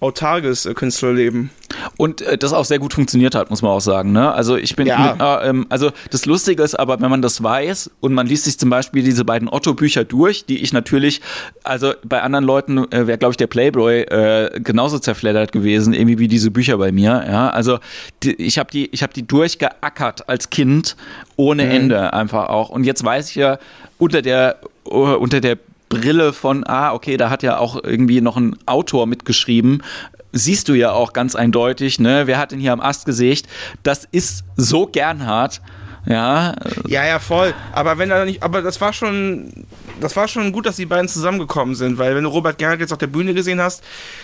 autarkes äh, Künstlerleben. Und äh, das auch sehr gut funktioniert hat, muss man auch sagen. Ne? Also ich bin, ja. äh, ähm, also das Lustige ist aber, wenn man das weiß und man liest sich zum Beispiel diese beiden Otto-Bücher durch, die ich natürlich, also bei anderen Leuten äh, wäre, glaube ich, der Playboy äh, genauso zerfleddert gewesen, irgendwie wie diese Bücher bei mir. Ja, also die, ich habe die, ich habe die durchgeackert als Kind ohne mhm. Ende einfach auch. Und jetzt weiß ich ja unter der unter der Brille von, ah, okay, da hat ja auch irgendwie noch ein Autor mitgeschrieben, siehst du ja auch ganz eindeutig, ne? Wer hat denn hier am Ast gesägt? Das ist so Gernhard. Ja. Ja, ja, voll. Aber wenn er nicht, aber das war schon, das war schon gut, dass die beiden zusammengekommen sind, weil wenn du Robert Gerhardt jetzt auf der Bühne gesehen hast,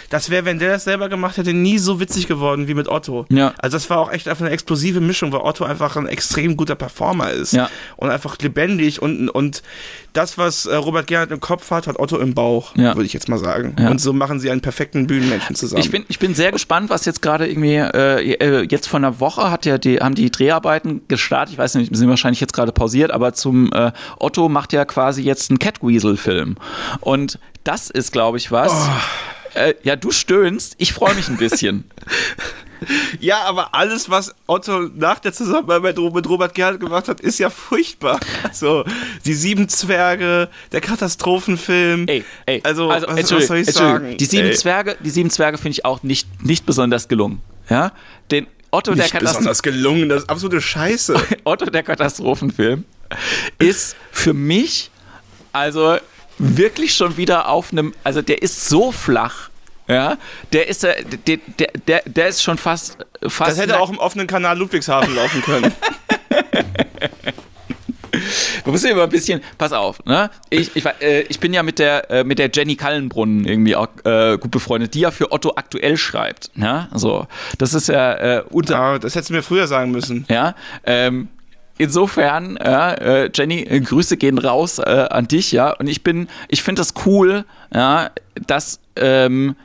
das wäre, wenn der das selber gemacht hätte, nie so witzig geworden wie mit Otto. Ja. Also das war auch echt einfach eine explosive Mischung, weil Otto einfach ein extrem guter Performer ist. Ja. Und einfach lebendig und, und das, was äh, Robert Gerhardt im Kopf hat, hat Otto im Bauch, ja. würde ich jetzt mal sagen. Ja. Und so machen sie einen perfekten Bühnenmenschen zusammen. Ich bin, ich bin sehr gespannt, was jetzt gerade irgendwie, äh, äh jetzt vor einer Woche hat ja die, haben die Dreharbeiten gestartet. Ich weiß nicht, sind wahrscheinlich jetzt gerade pausiert, aber zum äh, Otto macht ja quasi jetzt einen Catweasel-Film. Und das ist, glaube ich, was. Oh. Äh, ja, du stöhnst, ich freue mich ein bisschen. <laughs> Ja, aber alles, was Otto nach der Zusammenarbeit mit Robert Gerhardt gemacht hat, ist ja furchtbar. So, die sieben Zwerge, der Katastrophenfilm. Ey, ey. Also, also was, was soll ich sagen? Die sieben ey. Zwerge, die sieben Zwerge finde ich auch nicht, nicht besonders gelungen. Ja, den Otto nicht der Katastrophenfilm. besonders gelungen, das ist absolute Scheiße. <laughs> Otto der Katastrophenfilm ist für mich also wirklich schon wieder auf einem, also der ist so flach ja, der ist, der, der, der, der ist schon fast, fast. Das hätte auch im offenen Kanal Ludwigshafen laufen können. <laughs> <laughs> Du musst immer ein bisschen, pass auf, ne? Ich, ich, äh, ich bin ja mit der, äh, mit der Jenny Kallenbrunnen irgendwie auch äh, gut befreundet, die ja für Otto aktuell schreibt. Ja, so. Das ist ja äh, unter. Ah, das hättest du mir früher sagen müssen. Ja, ähm, insofern, ja, äh, Jenny, äh, Grüße gehen raus an dich, ja. Und ich bin, ich finde das cool, ja, dass ähm,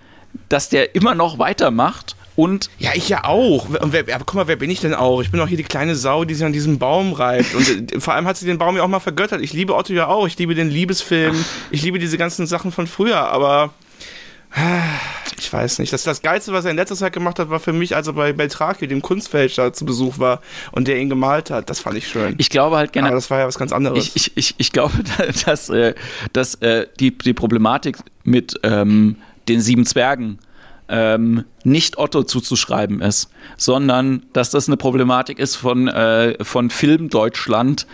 dass der immer noch weitermacht. Und ja, ich ja auch. Und wer, aber guck mal, wer bin ich denn auch? Ich bin auch hier die kleine Sau, die sich an diesem Baum reibt. Und äh, vor allem hat sie den Baum ja auch mal vergöttert. Ich liebe Otto ja auch. Ich liebe den Liebesfilm. Ich liebe diese ganzen Sachen von früher. Aber ich weiß nicht. Das, das Geilste, was er in letzter Zeit gemacht hat, war für mich, als er bei Beltraki, dem Kunstfälscher, zu Besuch war und der ihn gemalt hat. Das fand ich schön. Ich glaube halt gerne. Aber das war ja was ganz anderes. Ich, ich, ich, ich glaube, <laughs> dass, äh, dass äh, die, die Problematik mit ähm, den sieben Zwergen ähm, nicht Otto zuzuschreiben ist, sondern dass das eine Problematik ist von, äh, von Film Deutschland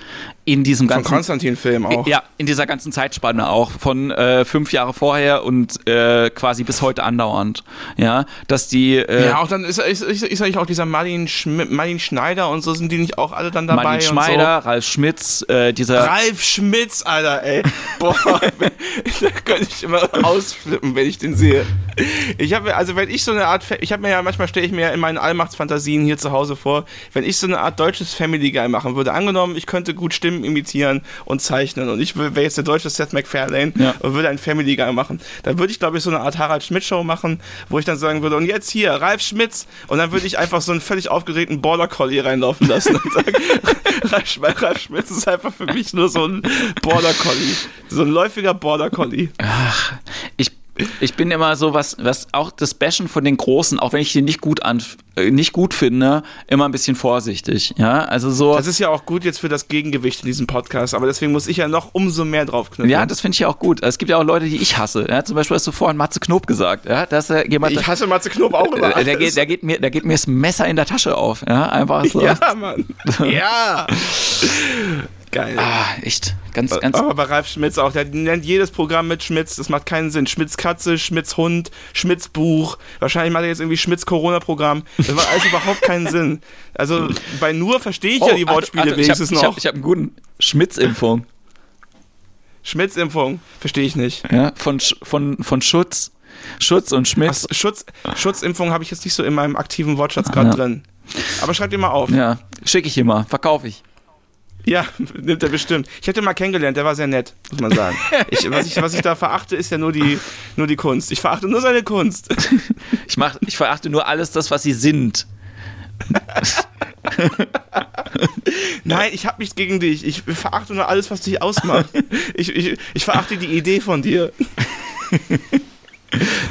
in diesem ganzen. Von Konstantin-Film auch. Ja, in dieser ganzen Zeitspanne auch. Von äh, fünf Jahre vorher und äh, quasi bis heute andauernd. Ja, dass die. Äh, ja, auch dann ist, ist, ist, ist eigentlich auch dieser Martin, Schm Martin Schneider und so sind die nicht auch alle dann dabei. Martin Schneider, so? Ralf Schmitz, äh, dieser. Ralf Schmitz, Alter, ey. Boah, <laughs> da könnte ich immer ausflippen, wenn ich den sehe. Ich habe, also wenn ich so eine Art, ich habe mir ja, manchmal stelle ich mir ja in meinen Allmachtsfantasien hier zu Hause vor, wenn ich so eine Art deutsches Family Guy machen würde, angenommen, ich könnte gut Stimmen Stimmen imitieren und zeichnen. Und ich wäre jetzt der deutsche Seth MacFarlane ja. und würde einen Family Guy machen. Dann würde ich, glaube ich, so eine Art Harald Schmidt-Show machen, wo ich dann sagen würde, und jetzt hier, Ralf Schmitz. Und dann würde ich einfach so einen völlig aufgeregten Border Collie reinlaufen lassen und sagen, <laughs> Ralf, Ralf Schmitz ist einfach für mich nur so ein Border Collie. So ein läufiger Border Collie. Ach, ich ich bin immer so, was, was auch das Bashen von den Großen, auch wenn ich die nicht gut an, äh, nicht gut finde, immer ein bisschen vorsichtig. Ja, also so. Das ist ja auch gut jetzt für das Gegengewicht in diesem Podcast, aber deswegen muss ich ja noch umso mehr drauf knüpfen. Ja, das finde ich ja auch gut. Es gibt ja auch Leute, die ich hasse. Ja, zum Beispiel hast du vorhin Matze Knob gesagt. Ja, dass er jemand. Ich hasse Matze Knob auch immer. Der, der, geht, der, geht mir, der geht mir das Messer in der Tasche auf. Ja, einfach so. Ja, Mann. <laughs> ja. Geil. Ah, echt. Ganz, ganz. Aber bei Ralf Schmitz auch, der nennt jedes Programm mit Schmitz, das macht keinen Sinn. Schmitz Katze, Schmitz Hund, Schmitz Buch. Wahrscheinlich macht er jetzt irgendwie Schmitz Corona-Programm. Das macht alles <laughs> überhaupt keinen Sinn. Also bei nur verstehe ich oh, ja die Wortspiele Alter, wenigstens ich hab, noch. Ich habe hab einen guten Schmitz-Impfung. Schmitz-Impfung, verstehe ich nicht. Ja, von, von, von Schutz. Schutz und Schmitz. Ach, Schutz, Schutzimpfung habe ich jetzt nicht so in meinem aktiven Wortschatz gerade ja. drin. Aber schreib dir mal auf. Ja, schicke ich immer, verkaufe ich. Ja, nimmt er bestimmt. Ich hätte ihn mal kennengelernt, der war sehr nett, muss man sagen. Ich, was, ich, was ich da verachte, ist ja nur die, nur die Kunst. Ich verachte nur seine Kunst. Ich, mach, ich verachte nur alles das, was sie sind. Nein, ich habe nichts gegen dich. Ich verachte nur alles, was dich ausmacht. Ich, ich, ich verachte die Idee von dir.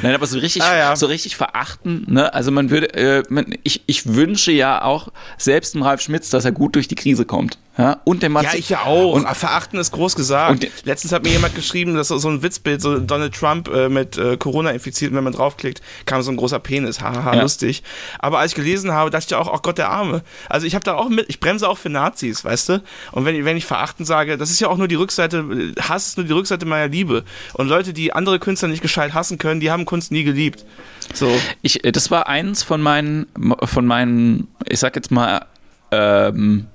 Nein, aber so richtig, ah, ja. so richtig verachten, ne? Also man würde, äh, man, ich, ich wünsche ja auch selbst dem Ralf Schmitz, dass er gut durch die Krise kommt. Ja, und der Matze. Ja, ich ja auch. Und verachten ist groß gesagt. Und Letztens hat mir jemand geschrieben, dass so ein Witzbild, so Donald Trump äh, mit äh, Corona infiziert, wenn man draufklickt, kam so ein großer Penis. Haha, ja. lustig. Aber als ich gelesen habe, dachte ich auch, oh Gott, der Arme. Also ich habe da auch mit, ich bremse auch für Nazis, weißt du? Und wenn, wenn ich verachten sage, das ist ja auch nur die Rückseite, Hass ist nur die Rückseite meiner Liebe. Und Leute, die andere Künstler nicht gescheit hassen können, die haben Kunst nie geliebt. So. Ich, äh, das war eins von meinen, von meinen, ich sag jetzt mal, ähm,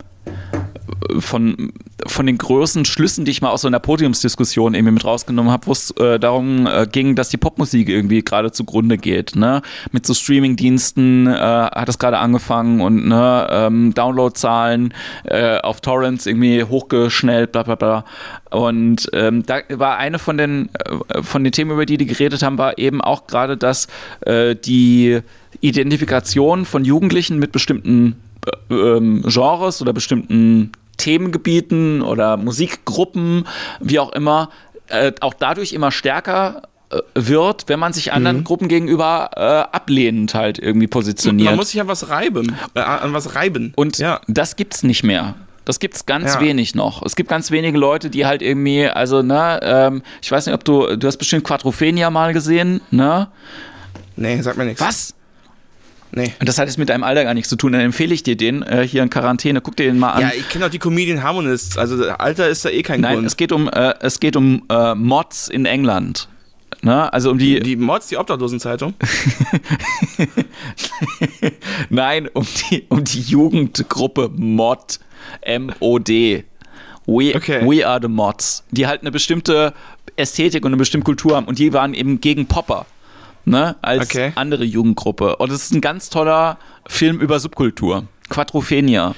von, von den größten Schlüssen, die ich mal aus so einer Podiumsdiskussion irgendwie mit rausgenommen habe, wo es äh, darum äh, ging, dass die Popmusik irgendwie gerade zugrunde geht. Ne? Mit so Streamingdiensten äh, hat es gerade angefangen und ne, ähm, Downloadzahlen äh, auf Torrents irgendwie hochgeschnellt, bla bla bla. Und ähm, da war eine von den, äh, von den Themen, über die die geredet haben, war eben auch gerade, dass äh, die Identifikation von Jugendlichen mit bestimmten ähm, Genres oder bestimmten Themengebieten oder Musikgruppen, wie auch immer, äh, auch dadurch immer stärker äh, wird, wenn man sich anderen mhm. Gruppen gegenüber äh, ablehnend halt irgendwie positioniert. Man muss sich an was reiben, äh, an was reiben. Und ja. das gibt's nicht mehr. Das gibt's ganz ja. wenig noch. Es gibt ganz wenige Leute, die halt irgendwie, also, ne, ähm, ich weiß nicht, ob du, du hast bestimmt Quadrophenia mal gesehen, ne? Nee, sag mir nichts. Was? Nee. Und das hat jetzt mit deinem Alter gar nichts zu tun. Dann empfehle ich dir den äh, hier in Quarantäne. Guck dir den mal an. Ja, ich kenne auch die Comedian Harmonists. Also Alter ist da eh kein Nein, Grund. es geht um, äh, es geht um äh, Mods in England. Ne? Also um die, die Mods, die Obdachlosenzeitung? <laughs> Nein, um die, um die Jugendgruppe Mod. M-O-D. We, okay. we are the Mods. Die halt eine bestimmte Ästhetik und eine bestimmte Kultur haben. Und die waren eben gegen Popper ne, als okay. andere Jugendgruppe. Und es ist ein ganz toller Film über Subkultur. Quadrophenia.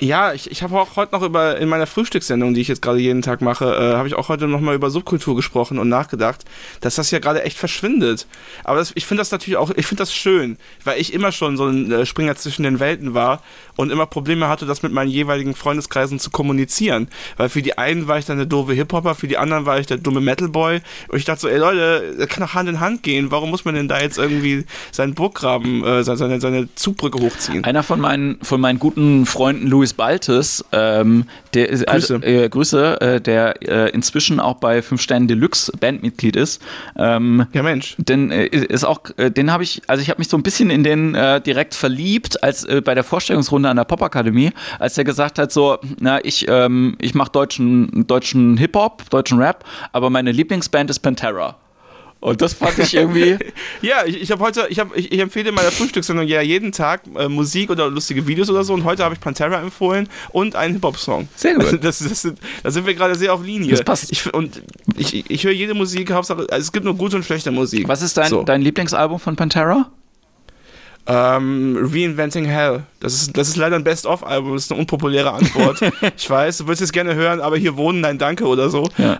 Ja, ich, ich habe auch heute noch über, in meiner Frühstückssendung, die ich jetzt gerade jeden Tag mache, äh, habe ich auch heute noch mal über Subkultur gesprochen und nachgedacht, dass das ja gerade echt verschwindet. Aber das, ich finde das natürlich auch, ich finde das schön, weil ich immer schon so ein äh, Springer zwischen den Welten war und immer Probleme hatte, das mit meinen jeweiligen Freundeskreisen zu kommunizieren. Weil für die einen war ich dann der doofe Hip-Hopper, für die anderen war ich der dumme Metal-Boy. Und ich dachte so, ey Leute, das kann doch Hand in Hand gehen. Warum muss man denn da jetzt irgendwie seinen Burggraben, äh, seine, seine Zugbrücke hochziehen? Einer von meinen, von meinen guten Freunden, Louis Baltes, ähm, der ist, also, Grüße, äh, Grüße äh, der äh, inzwischen auch bei Fünf Sternen Deluxe Bandmitglied ist. Ähm, ja, Mensch. Den äh, ist auch, äh, den habe ich, also ich habe mich so ein bisschen in den direkt verliebt, als bei der Vorstellungsrunde an der Popakademie, als er gesagt hat, so, na, ich, ähm, ich mache deutschen, deutschen Hip-Hop, deutschen Rap, aber meine Lieblingsband ist Pantera. Und das fand ich irgendwie. <laughs> ja, ich, ich habe heute, ich, hab, ich, ich empfehle in meiner Frühstückssendung ja jeden Tag äh, Musik oder lustige Videos oder so. Und heute habe ich Pantera empfohlen und einen Hip-Hop-Song. Sehr gut. <laughs> Das, das, das, da sind wir gerade sehr auf Linie. Das passt. Ich, und ich, ich höre jede Musik, Hauptsache, also es gibt nur gute und schlechte Musik. Was ist dein, so. dein Lieblingsalbum von Pantera? Ähm, Reinventing Hell. Das ist, das ist leider ein Best-of-Album, das ist eine unpopuläre Antwort. <laughs> ich weiß, du würdest es gerne hören, aber hier wohnen, nein, danke oder so. Ja.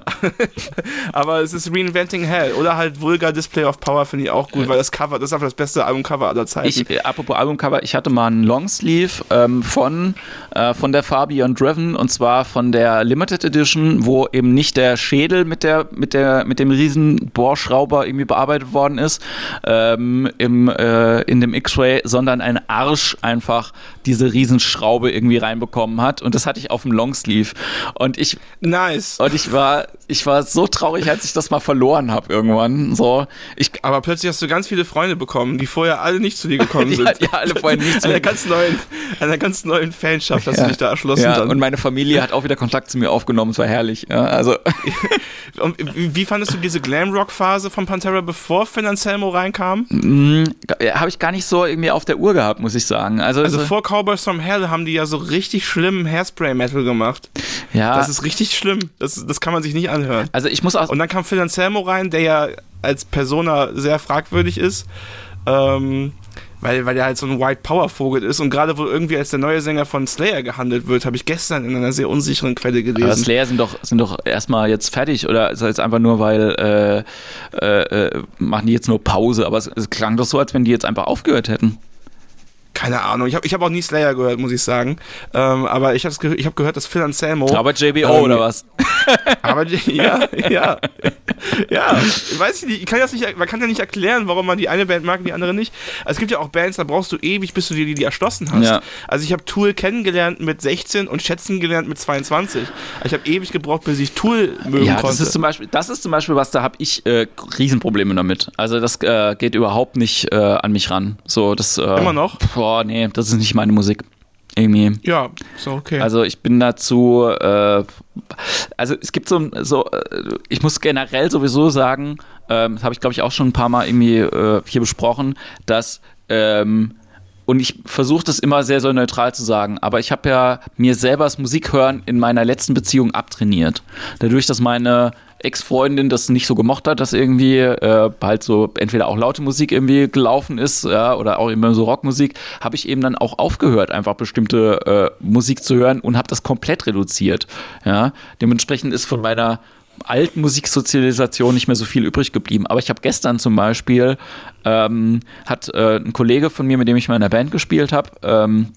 <laughs> aber es ist Reinventing Hell. Oder halt Vulgar Display of Power finde ich auch gut, weil das Cover, das ist einfach das beste Albumcover aller Zeiten. Ich, äh, apropos Albumcover, ich hatte mal einen Longsleeve ähm, von, äh, von der Fabian Driven und zwar von der Limited Edition, wo eben nicht der Schädel mit, der, mit, der, mit dem riesen Bohrschrauber irgendwie bearbeitet worden ist, ähm, im, äh, in dem X-Ray, sondern ein Arsch einfach diese Riesenschraube irgendwie reinbekommen hat. Und das hatte ich auf dem Longsleeve. Und ich. Nice. Und ich war, ich war so traurig, als ich das mal verloren habe irgendwann. So, ich, Aber plötzlich hast du ganz viele Freunde bekommen, die vorher alle nicht zu dir gekommen <laughs> sind. ja, alle vorher nicht zu. Einer ganz neuen, einer ganz neuen Fanschaft hast ja. du dich da erschlossen. Ja, dann. und meine Familie hat auch wieder Kontakt zu mir aufgenommen. Es war herrlich. Ja, also. <laughs> und wie fandest du diese Glamrock-Phase von Pantera, bevor Finn Anselmo reinkam? Mm, habe ich gar nicht so irgendwie auf der Uhr gehabt, muss ich sagen. Also, also vor Cowboys from Hell haben die ja so richtig schlimmen Hairspray-Metal gemacht. Ja. Das ist richtig schlimm. Das, das kann man sich nicht anhören. Also ich muss auch. Und dann kam Phil Anselmo rein, der ja als Persona sehr fragwürdig ist. Ähm, weil, weil er halt so ein White Power Vogel ist. Und gerade wohl irgendwie als der neue Sänger von Slayer gehandelt wird, habe ich gestern in einer sehr unsicheren Quelle gelesen. Aber Slayer sind doch, sind doch erstmal jetzt fertig oder? Ist das jetzt einfach nur, weil äh, äh, äh, machen die jetzt nur Pause, aber es, es klang doch so, als wenn die jetzt einfach aufgehört hätten keine Ahnung. Ich habe ich hab auch nie Slayer gehört, muss ich sagen. Ähm, aber ich habe ge hab gehört, dass Phil Anselmo. Aber JBO ähm, oder was? <laughs> aber ja, ja. Ja, ich weiß nicht, ich kann das nicht, man kann ja nicht erklären, warum man die eine Band mag und die andere nicht. Also es gibt ja auch Bands, da brauchst du ewig, bis du dir die, die erschlossen hast. Ja. Also ich habe Tool kennengelernt mit 16 und schätzen gelernt mit 22. Ich habe ewig gebraucht, bis ich Tool mögen ja, konnte. Das ist zum Beispiel, das ist zum Beispiel was, da habe ich äh, Riesenprobleme damit. Also das äh, geht überhaupt nicht äh, an mich ran. So, das, äh, Immer noch? boah, nee, das ist nicht meine Musik. Irgendwie. Ja, so okay. Also ich bin dazu, äh, also es gibt so, so äh, ich muss generell sowieso sagen, ähm, das habe ich glaube ich auch schon ein paar Mal irgendwie äh, hier besprochen, dass ähm, und ich versuche das immer sehr, sehr neutral zu sagen, aber ich habe ja mir selber das Musikhören in meiner letzten Beziehung abtrainiert. Dadurch, dass meine Ex-Freundin das nicht so gemocht hat, dass irgendwie äh, halt so entweder auch laute Musik irgendwie gelaufen ist, ja, oder auch immer so Rockmusik, habe ich eben dann auch aufgehört, einfach bestimmte äh, Musik zu hören und habe das komplett reduziert. Ja. Dementsprechend ist von meiner alten Musiksozialisation nicht mehr so viel übrig geblieben. Aber ich habe gestern zum Beispiel, ähm, hat äh, ein Kollege von mir, mit dem ich mal in der Band gespielt habe, ähm,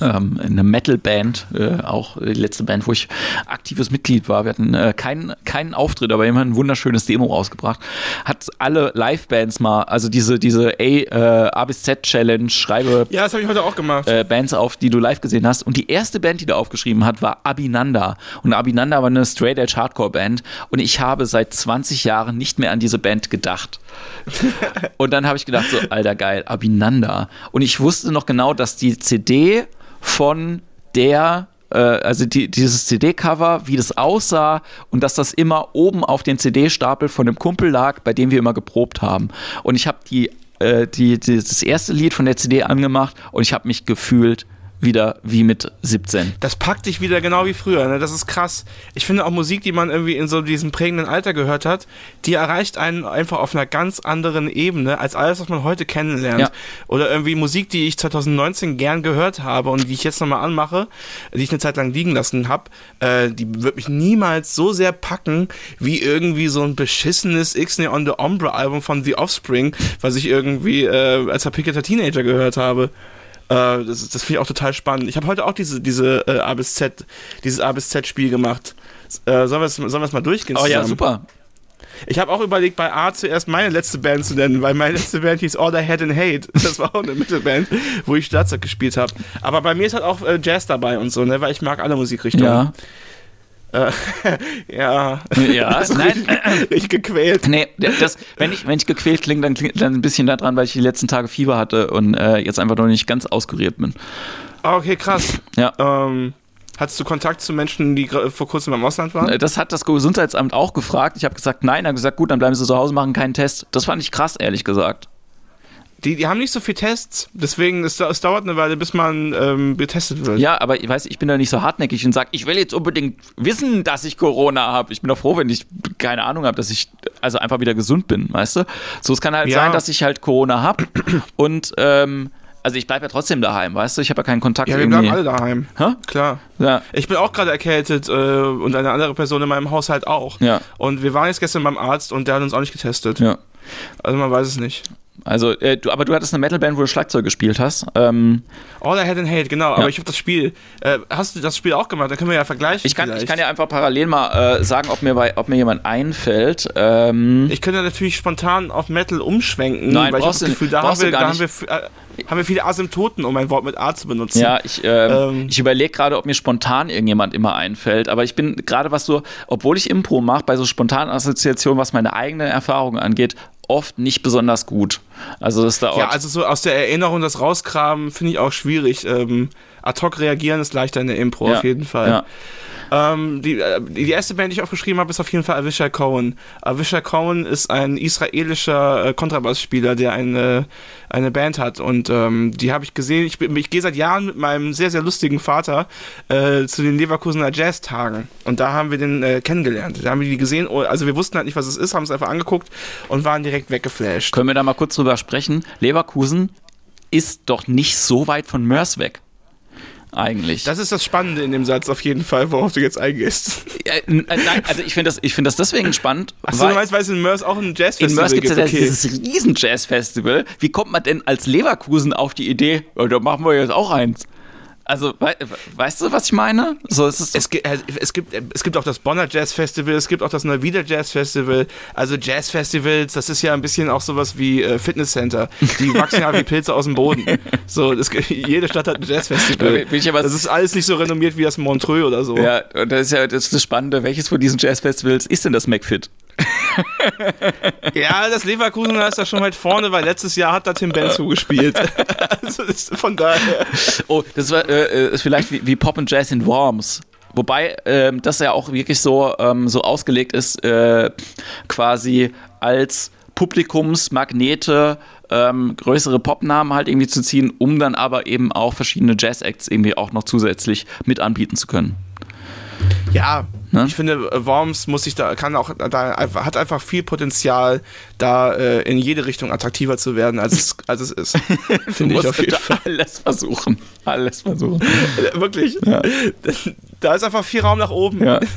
ähm, eine Metal-Band, äh, auch die letzte Band, wo ich aktives Mitglied war. Wir hatten äh, keinen, keinen Auftritt, aber immer ein wunderschönes Demo rausgebracht. Hat alle Live-Bands mal, also diese, diese A, äh, A bis Z-Challenge, schreibe ja, das habe ich heute auch gemacht. Äh, Bands auf, die du live gesehen hast. Und die erste Band, die da aufgeschrieben hat, war Abinanda. Und Abinanda war eine Straight-Edge-Hardcore-Band. Und ich habe seit 20 Jahren nicht mehr an diese Band gedacht. <laughs> und dann habe ich gedacht, so, alter geil, Abinanda. Und ich wusste noch genau, dass die CD von der äh, also die, dieses CD-Cover, wie das aussah und dass das immer oben auf den CD-Stapel von dem Kumpel lag, bei dem wir immer geprobt haben. Und ich habe die, äh, die, die, das erste Lied von der CD angemacht und ich habe mich gefühlt wieder wie mit 17. Das packt dich wieder genau wie früher. Ne? Das ist krass. Ich finde auch Musik, die man irgendwie in so diesem prägenden Alter gehört hat, die erreicht einen einfach auf einer ganz anderen Ebene als alles, was man heute kennenlernt. Ja. Oder irgendwie Musik, die ich 2019 gern gehört habe und die ich jetzt nochmal anmache, die ich eine Zeit lang liegen lassen habe, äh, die wird mich niemals so sehr packen wie irgendwie so ein beschissenes X-Nay on the Ombre Album von The Offspring, was ich irgendwie äh, als verpickelter Teenager gehört habe. Äh, das das finde ich auch total spannend. Ich habe heute auch diese, diese äh, A bis Z, dieses A bis Z-Spiel gemacht. Äh, sollen wir es sollen mal durchgehen? Oh ja, super. Ich habe auch überlegt, bei A zuerst meine letzte Band zu nennen, weil meine letzte Band hieß All I Had in Hate. Das war auch eine Mittelband, wo ich Schlagzeug gespielt habe. Aber bei mir ist halt auch äh, Jazz dabei und so, ne, weil ich mag alle Musikrichtungen. Ja. Äh, <laughs> ja. Ja, <laughs> nein. Ich gequält. Nee, das, wenn, ich, wenn ich gequält klinge, dann klingt dann ein bisschen daran, weil ich die letzten Tage Fieber hatte und äh, jetzt einfach noch nicht ganz auskuriert bin. Ah, okay, krass. Ja. Ähm, Hattest du Kontakt zu Menschen, die vor kurzem im Ausland waren? Das hat das Gesundheitsamt auch gefragt. Ich habe gesagt, nein. Er hat gesagt, gut, dann bleiben Sie zu Hause, machen keinen Test. Das fand ich krass, ehrlich gesagt. Die, die haben nicht so viele Tests, deswegen es, es dauert eine Weile, bis man ähm, getestet wird. Ja, aber ich weiß, ich bin da nicht so hartnäckig und sage, ich will jetzt unbedingt wissen, dass ich Corona habe. Ich bin doch froh, wenn ich keine Ahnung habe, dass ich also einfach wieder gesund bin, weißt du? So, es kann halt ja. sein, dass ich halt Corona habe und ähm, also ich bleibe ja trotzdem daheim, weißt du? Ich habe ja keinen Kontakt. Ja, wir bleiben alle daheim. Hä? Klar. Ja. Ich bin auch gerade erkältet äh, und eine andere Person in meinem Haushalt auch. Ja. Und wir waren jetzt gestern beim Arzt und der hat uns auch nicht getestet. Ja. Also man weiß es nicht. Also, äh, du, aber du hattest eine Metalband, wo du Schlagzeug gespielt hast. Ähm, All I Had in Hate, genau. Ja. Aber ich habe das Spiel. Äh, hast du das Spiel auch gemacht? Dann können wir ja vergleichen. Ich kann, ich kann ja einfach parallel mal äh, sagen, ob mir, bei, ob mir jemand einfällt. Ähm, ich könnte natürlich spontan auf Metal umschwenken, Nein, weil ich habe das Gefühl, da, haben wir, da haben, wir, haben wir viele Asymptoten, um ein Wort mit A zu benutzen. Ja, ich, ähm, ich überlege gerade, ob mir spontan irgendjemand immer einfällt. Aber ich bin gerade was so, obwohl ich Impro mache, bei so spontanen Assoziationen, was meine eigene Erfahrung angeht, oft nicht besonders gut. Also das dauert. Ja, also so aus der Erinnerung das rauskramen finde ich auch schwierig. Ähm, ad hoc reagieren ist leichter in der Impro Ja, auf jeden Fall. ja. Ähm, die, äh, die erste Band, die ich aufgeschrieben habe, ist auf jeden Fall Avishai Cohen. Avishai Cohen ist ein israelischer äh, Kontrabassspieler, der eine, eine Band hat und ähm, die habe ich gesehen. Ich, ich gehe seit Jahren mit meinem sehr, sehr lustigen Vater äh, zu den Leverkusener Jazztagen und da haben wir den äh, kennengelernt. Da haben wir die gesehen, oh, also wir wussten halt nicht, was es ist, haben es einfach angeguckt und waren direkt weggeflasht. Können wir da mal kurz drüber sprechen? Leverkusen ist doch nicht so weit von Mörs weg. Eigentlich. Das ist das Spannende in dem Satz auf jeden Fall, worauf du jetzt eingehst. N- äh, nein, also ich finde das, ich find das deswegen spannend. Achso, du meinst, weil es in Mörs auch ein in Jazzfestival Mörs gibt es ja okay. dieses riesen Jazz-Festival. Wie kommt man denn als Leverkusen auf die Idee, da machen wir jetzt auch eins? Also, wei weißt du, was ich meine? So ist es. Es gibt, äh, es, gibt, es gibt auch das Bonner Jazz Festival, es gibt auch das Neuwieder Jazz Festival. Also Jazz Festivals, das ist ja ein bisschen auch sowas wie äh, Fitnesscenter. Die wachsen ja wie Pilze aus dem Boden. <laughs> So, das, jede Stadt hat ein Jazz Festival. Das ist alles nicht so renommiert wie das Montreux oder so. ja, und das ist ja das, ist das Spannende. Welches von diesen Jazz-Festivals ist denn das McFit? <laughs> Ja, das Leverkusen ist da schon weit vorne, weil letztes Jahr hat da Tim Benzu gespielt. <laughs> also von daher. Oh, das war, äh, ist vielleicht wie, wie Pop and Jazz in Worms. Wobei ähm, das ja auch wirklich so, ähm, so ausgelegt ist, äh, quasi als Publikumsmagnete ähm, größere Popnamen halt irgendwie zu ziehen, um dann aber eben auch verschiedene Jazz-Acts irgendwie auch noch zusätzlich mit anbieten zu können. Ja, Ne? ich finde, äh, Worms muss sich da, kann auch, da hat einfach viel Potenzial, da äh, in jede Richtung attraktiver zu werden, als es, als es ist. <laughs> Finde ich auf jeden Fall. alles versuchen. Alles versuchen. <laughs> Wirklich. Da ist einfach viel Raum nach oben. Ja. <laughs>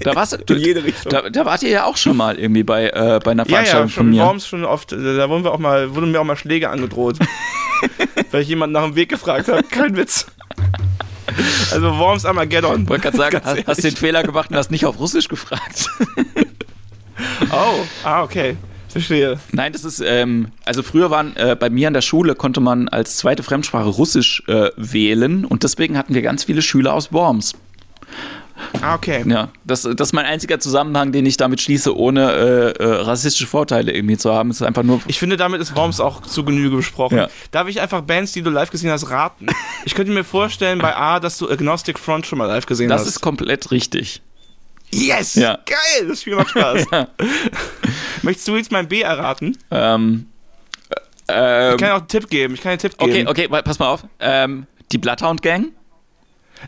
Da warst du, in jede Richtung. Da, da wart ihr ja auch schon mal irgendwie bei, äh, bei einer ja, Veranstaltung ja, von schon mir. Worms schon oft. äh, Da wurden wir auch mal, wurden mir auch mal Schläge angedroht. weil ich jemanden nach dem Weg gefragt habe. Kein Witz. <laughs> Also Worms Armageddon. Ich wollte gerade sagen, hast, hast den. Fehler gemacht und hast nicht auf Russisch gefragt. <laughs> Oh, ah, okay. Verstehe. Nein, das ist, ähm, also früher waren äh, bei mir an der Schule konnte man als zweite Fremdsprache Russisch äh, wählen und deswegen hatten wir ganz viele Schüler aus Worms. Ah, okay. Ja, das, das ist mein einziger Zusammenhang, den ich damit schließe, ohne äh, äh, rassistische Vorteile irgendwie zu haben. Es ist einfach nur. Ich finde, damit ist Worms auch zu Genüge besprochen. Ja. Darf ich einfach Bands, die du live gesehen hast, raten? Ich könnte mir vorstellen, bei A, dass du Agnostic Front schon mal live gesehen Das hast. ist komplett richtig. yes! Ja. Geil, das Spiel macht <laughs> Spaß. Möchtest du jetzt mein B erraten? Ähm, ähm, Ich kann dir auch einen Tipp geben. Ich kann einen Tipp okay, geben. okay, wa- pass mal auf. Ähm, Die Bloodhound Gang?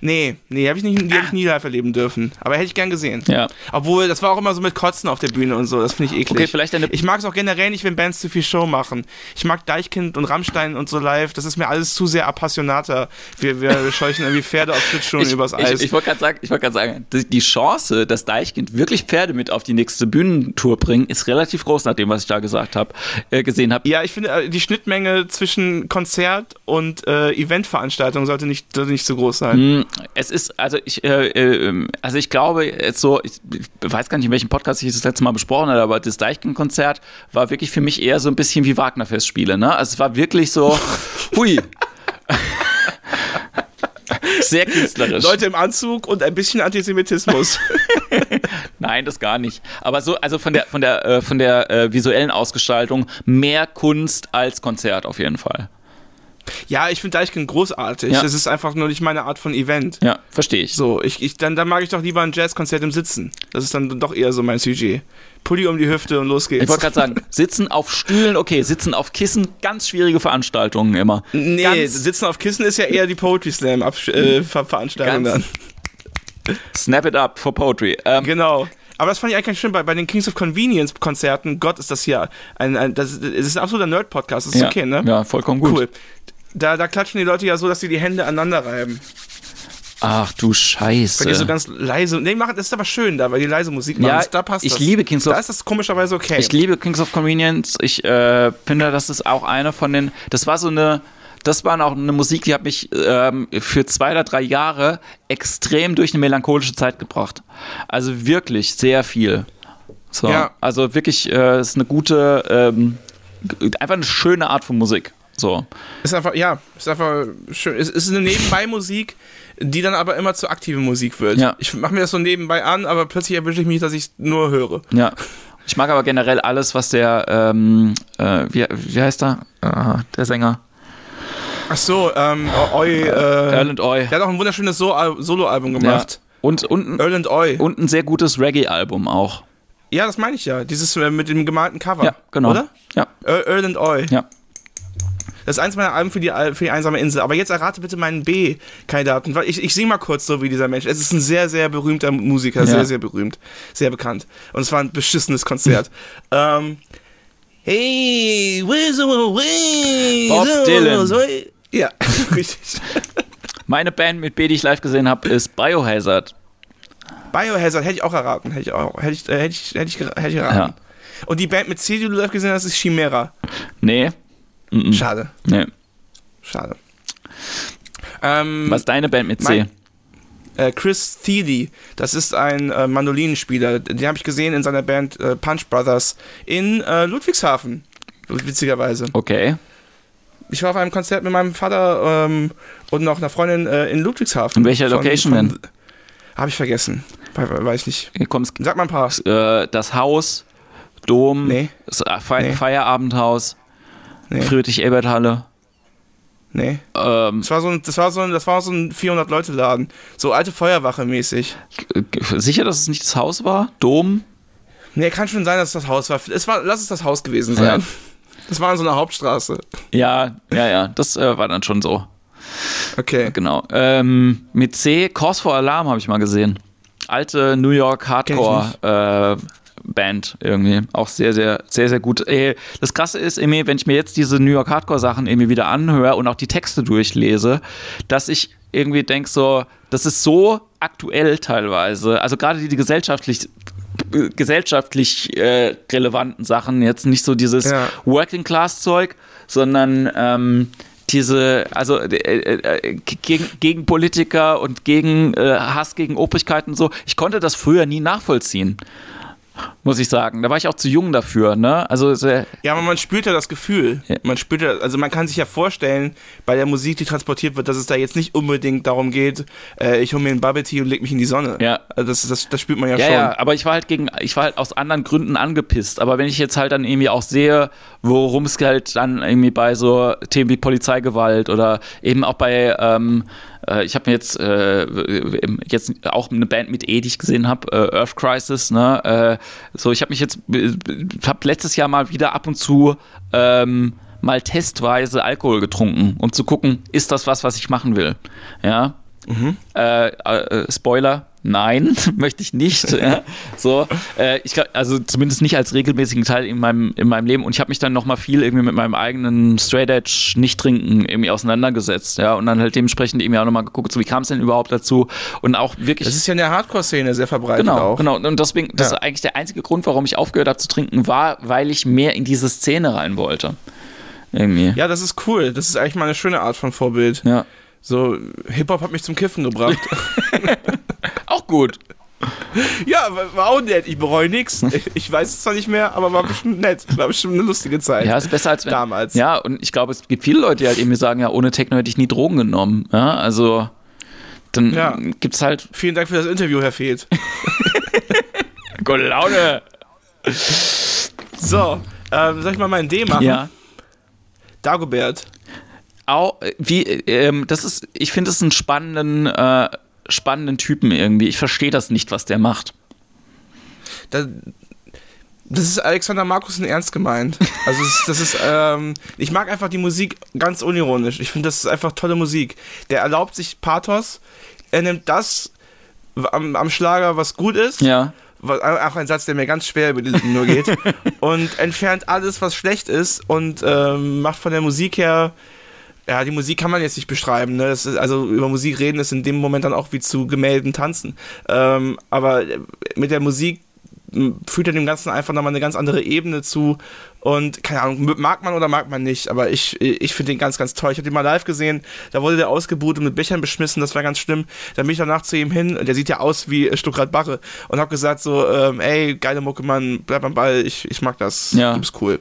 Nee, nee, hab ich nicht, die habe ich nie live erleben dürfen. Aber hätte ich gern gesehen. Ja. Obwohl, das war auch immer so mit Kotzen auf der Bühne und so. Das finde ich eklig. Okay, vielleicht eine- Ich mag es auch generell nicht, wenn Bands zu viel Show machen. Ich mag Deichkind und Rammstein und so live. Das ist mir alles zu sehr appassionater. Wir, wir <laughs> scheuchen irgendwie Pferde auf Schlittschuhen Ich, übers ich, Eis. ich wollte gerade sagen, ich wollte gerade sagen, die Chance, dass Deichkind wirklich Pferde mit auf die nächste Bühnentour bringen, ist relativ groß, nach dem, was ich da gesagt habe, äh, gesehen habe. ja, ich finde, äh, die Schnittmenge zwischen Konzert und äh, Eventveranstaltung sollte nicht, sollte nicht so groß sein. Hm, Es ist, also ich, äh, äh, also ich glaube, jetzt so, ich, ich weiß gar nicht, in welchem Podcast ich das letzte Mal besprochen habe, aber das Deichkind-Konzert war wirklich für mich eher so ein bisschen wie Wagner-Festspiele, ne? Also es war wirklich so, <laughs> hui. Sehr künstlerisch. Leute im Anzug und ein bisschen Antisemitismus. <laughs> Nein, das gar nicht. Aber so, also von der, von der, äh, von der äh, visuellen Ausgestaltung mehr Kunst als Konzert auf jeden Fall. Ja, ich finde Deichkind großartig. Ja. Das ist einfach nur nicht meine Art von Event. Ja, verstehe ich. So, ich, ich, dann, dann mag ich doch lieber ein Jazzkonzert im Sitzen. Das ist dann doch eher so mein Sujet. Pulli um die Hüfte und los geht's. Ich wollte gerade sagen, sitzen auf Stühlen, okay, sitzen auf Kissen, ganz schwierige Veranstaltungen immer. nee, ganz, Sitzen auf Kissen ist ja eher die Poetry Slam äh, Ver Veranstaltung dann. snap it up for poetry. Ähm, Genau. Aber das fand ich eigentlich ganz schön bei, bei den Kings of Convenience Konzerten. Gott, ist das hier ein, ein das, das ist ein absoluter Nerd-Podcast. Das ist ja, okay, ne? Ja, vollkommen gut. Cool. Da, da klatschen die Leute ja so, dass sie die Hände aneinander reiben. Ach du Scheiße. Weil die so ganz leise. Nee, machen, das ist aber schön da, weil die leise Musik machen. ja, da passt ich das. liebe Kings of Da ist das komischerweise okay. Ich liebe Kings of Convenience. Ich äh, finde, das ist auch eine von den. Das war so eine. Das war auch eine Musik, die hat mich ähm, für zwei oder drei Jahre extrem durch eine melancholische Zeit gebracht. Also wirklich sehr viel. So, Ja. also wirklich äh, ist eine gute, ähm, einfach eine schöne Art von Musik. So, Ist einfach, ja, ist einfach schön. Es ist eine Nebenbei-Musik, die dann aber immer zur aktiven Musik wird. Ja. Ich mache mir das so nebenbei an, aber plötzlich erwische ich mich, dass ich nur höre. ja. Ich mag aber generell alles, was der, ähm, äh, wie, wie heißt er? Ah, der Sänger. Ach so, ähm, Oi, äh, Earl and Oi. der hat auch ein wunderschönes so Solo-Album Ja. gemacht. Und, und, ein- Earl and Oi. und ein sehr gutes Reggae-Album auch. Ja, das meine ich ja. Dieses äh, mit dem gemalten Cover. Ja, genau. Oder? Ja, Earl and Oi. ja. Das ist eins meiner Alben für die, für die einsame Insel. Aber jetzt errate bitte meinen B-Kandidaten. Ich, ich singe mal kurz so wie dieser Mensch. Es ist ein sehr, sehr berühmter Musiker. Ja. Sehr, sehr berühmt. Sehr bekannt. Und es war ein beschissenes Konzert. <laughs> ähm, hey, where's the way? Bob Dylan. Ja, <laughs> richtig. Meine Band mit B, die ich live gesehen habe, ist Biohazard. Biohazard hätte ich auch erraten. Hätte ich auch. Hätte ich, äh, hätte ich, hätte ich, hätte ich erraten. Ja. Und die Band mit C, die du live gesehen hast, ist Chimera. Nee. Mhm. Schade. nee. Schade. Ähm, Was ist deine Band mit C? Mein- äh, Chris Thiele, das ist ein äh, Mandolinenspieler. Den habe ich gesehen in seiner Band äh, Punch Brothers in äh, Ludwigshafen. Witzigerweise. Okay. Ich war auf einem Konzert mit meinem Vater ähm, und noch einer Freundin äh, in Ludwigshafen. In welcher Location denn? Habe ich vergessen. We- we- Weiß nicht. Kommt's. Sag mal ein paar. Äh, das Haus, Dom, Nee. Fe Nee. Feierabendhaus, Nee. Friedrich-Ebert-Halle. Nee. Ähm, Das war so ein, das war so ein, das war so ein 400-Leute-Laden. So alte Feuerwache mäßig. sicher, dass es nicht das Haus war? Dom? Nee, kann schon sein, dass es das Haus war. Es war, lass es das Haus gewesen sein. Ja. Das war in so einer Hauptstraße. Ja, ja, ja. Das äh, war dann schon so. Okay. Genau. Ähm, mit C, Cause for Alarm habe ich mal gesehen. Alte New York Hardcore äh, Band irgendwie. Auch sehr, sehr, sehr, sehr gut. Äh, Das Krasse ist, irgendwie, wenn ich mir jetzt diese New York Hardcore Sachen irgendwie wieder anhöre und auch die Texte durchlese, dass ich irgendwie denke so, das ist so aktuell teilweise. Also gerade die, die gesellschaftlich gesellschaftlich äh, relevanten Sachen, jetzt nicht so dieses Ja. Working Class Zeug, sondern ähm, diese, also äh, äh, gegen, gegen Politiker und gegen äh, Hass gegen Obrigkeiten und so. Ich konnte das früher nie nachvollziehen, muss ich sagen. Da war ich auch zu jung dafür, ne? Also sehr, Ja, aber man spürt ja das Gefühl. Ja. Man spürt ja, also man kann sich ja vorstellen, bei der Musik, die transportiert wird, dass es da jetzt nicht unbedingt darum geht, äh, ich hole mir einen Bubble Tea und leg mich in die Sonne. Ja. Also das, das, das spürt man ja, Ja, schon. ja, aber ich war halt gegen, ich war halt aus anderen Gründen angepisst. Aber wenn ich jetzt halt dann irgendwie auch sehe, worum es halt dann irgendwie bei so Themen wie Polizeigewalt oder eben auch bei, ähm, äh, ich habe mir jetzt, äh, jetzt auch eine Band mit E, die ich gesehen habe, äh, Earth Crisis, ne? Äh, so, ich habe mich jetzt, habe letztes Jahr mal wieder ab und zu ähm, mal testweise Alkohol getrunken, um zu gucken, ist das was, was ich machen will. Ja. Mhm. Äh, äh, Spoiler, nein, <laughs> möchte ich nicht. ja. So, äh, ich also zumindest nicht als regelmäßigen Teil in meinem, in meinem Leben. Und ich habe mich dann nochmal viel irgendwie mit meinem eigenen Straight Edge Nicht-Trinken irgendwie auseinandergesetzt, ja, und dann halt dementsprechend irgendwie auch nochmal geguckt, so wie kam es denn überhaupt dazu? Und auch wirklich. Das ist ja in der Hardcore-Szene sehr verbreitet genau, auch. Genau, und deswegen, das ja. ist eigentlich der einzige Grund, warum ich aufgehört habe zu trinken, war, weil ich mehr in diese Szene rein wollte. Irgendwie. Ja, das ist cool. Das ist eigentlich mal eine schöne Art von Vorbild. Ja. So, Hip-Hop hat mich zum Kiffen gebracht. <laughs> <laughs> auch gut. Ja, war auch nett. Ich bereue nichts. Ich weiß es zwar nicht mehr, aber war bestimmt nett. War bestimmt eine lustige Zeit. Ja, ist besser als wenn, damals. Ja, und ich glaube, es gibt viele Leute, die halt eben sagen, ja, ohne Techno hätte ich nie Drogen genommen. Ja, also dann ja. gibt's halt. Vielen Dank für das Interview, Herr Fehlt. <laughs> Gute Laune. So, ähm, soll ich mal meinen D machen? Ja. Dagobert auch, wie, ähm, das ist, ich finde es einen spannenden, äh, spannenden Typen irgendwie. Ich verstehe das nicht, was der macht. Das, das ist Alexander Markusen ernst gemeint. Also das ist, das ist ähm, ich mag einfach die Musik ganz unironisch. Ich finde, das ist einfach tolle Musik. Der erlaubt sich Pathos. Er nimmt das am, am Schlager, was gut ist. Ja. Auch ein Satz, der mir ganz schwer über die Lippen nur geht. <laughs> und entfernt alles, was schlecht ist und ähm, macht von der Musik her ja, die Musik kann man jetzt nicht beschreiben. Ne? Ist, also über Musik reden ist in dem Moment dann auch wie zu Gemälden tanzen. Ähm, aber mit der Musik führt er dem Ganzen einfach nochmal eine ganz andere Ebene zu. Und keine Ahnung, mag man oder mag man nicht, aber ich, ich finde den ganz, ganz toll. Ich habe den mal live gesehen, da wurde der ausgebucht und mit Bechern beschmissen, das war ganz schlimm. Dann bin ich danach zu ihm hin, der sieht ja aus wie Stuttgart Barre und habe gesagt so, ähm, ey, geile Mucke, Mann, bleib am Ball, ich, ich mag das, ja. du bist cool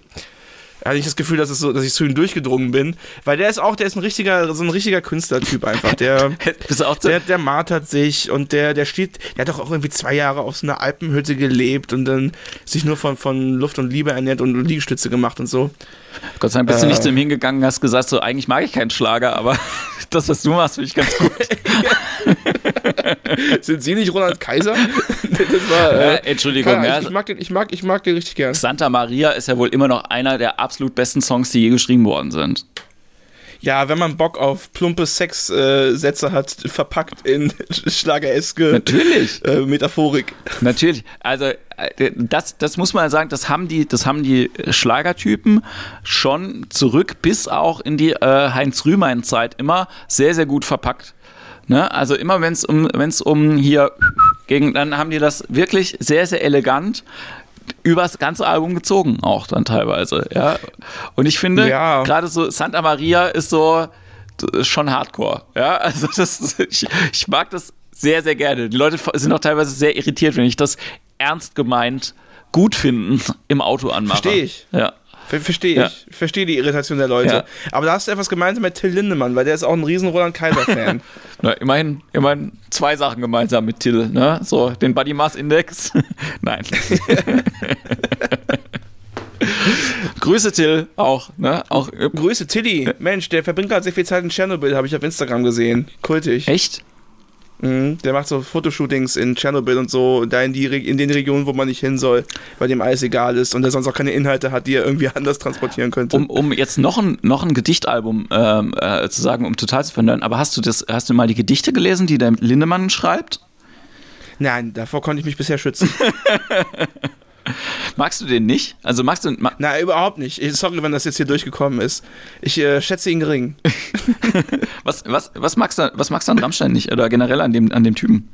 hatte ich das Gefühl, dass, es so, dass ich zu ihm durchgedrungen bin. Weil der ist auch, der ist ein richtiger, so ein richtiger Künstlertyp einfach. Der, <laughs> der, der martert sich und der, der steht, der hat doch auch irgendwie zwei Jahre auf so einer Alpenhütte gelebt und dann sich nur von, von Luft und Liebe ernährt und Liegestütze gemacht und so. Gott sei Dank bist äh, du nicht zu ihm hingegangen und hast gesagt, so eigentlich mag ich keinen Schlager, aber <laughs> das, was du machst, finde ich ganz gut. <laughs> <laughs> Sind Sie nicht Roland Kaiser? <laughs> War, äh, ja, Entschuldigung. Ja, ich, ich, mag den, ich, mag, ich mag den richtig gern. Santa Maria ist ja wohl immer noch einer der absolut besten Songs, die je geschrieben worden sind. Ja, wenn man Bock auf plumpe Sexsätze äh, hat, verpackt in <laughs> Schlagereske Natürlich. Äh, Metaphorik. Natürlich. Also äh, das, das muss man sagen, das haben die, das haben die Schlagertypen schon zurück bis auch in die äh, Heinz Rühmein Zeit immer sehr sehr gut verpackt. Ne? Also immer wenn es um wenn es um hier gegen, dann haben die das wirklich sehr sehr elegant übers ganze Album gezogen, auch dann teilweise, ja. Und ich finde, ja. gerade so Santa Maria ist so schon Hardcore, ja. <laughs> Also das, ich, ich mag das sehr, sehr gerne. Die Leute sind auch teilweise sehr irritiert, wenn ich das ernst gemeint gut finden im Auto anmache. Verstehe ich. Ja. Verstehe ja. ich. Verstehe die Irritation der Leute. Ja. Aber da hast du etwas gemeinsam mit Till Lindemann, weil der ist auch ein riesen Roland Kaiser-Fan. <laughs> immerhin, immerhin zwei Sachen gemeinsam mit Till, ne? So, den Body Mass Index. <laughs> Nein. <laughs> Grüße Till auch, ne? Auch, äh, Grüße Tilly. Mensch, der verbringt gerade sehr viel Zeit in Tschernobyl, habe ich auf Instagram gesehen. Kultig. Echt? Mhm, der macht so Fotoshootings in Tschernobyl und so, da in, die, in den Regionen, wo man nicht hin soll, weil dem alles egal ist und der sonst auch keine Inhalte hat, die er irgendwie <laughs> anders transportieren könnte. Um, um jetzt noch ein, noch ein Gedichtalbum ähm, äh, zu sagen, um total zu verhindern, aber hast du das, hast du mal die Gedichte gelesen, die der Lindemann schreibt? Nein, davor konnte ich mich bisher schützen. <laughs> <laughs> Magst du den nicht? Also magst du. Ma Nein, überhaupt nicht. Sorry, wenn das jetzt hier durchgekommen ist. Ich äh, schätze ihn gering. <laughs> was, was, was, magst du, was magst du an Rammstein nicht? Oder generell an dem, an dem Typen?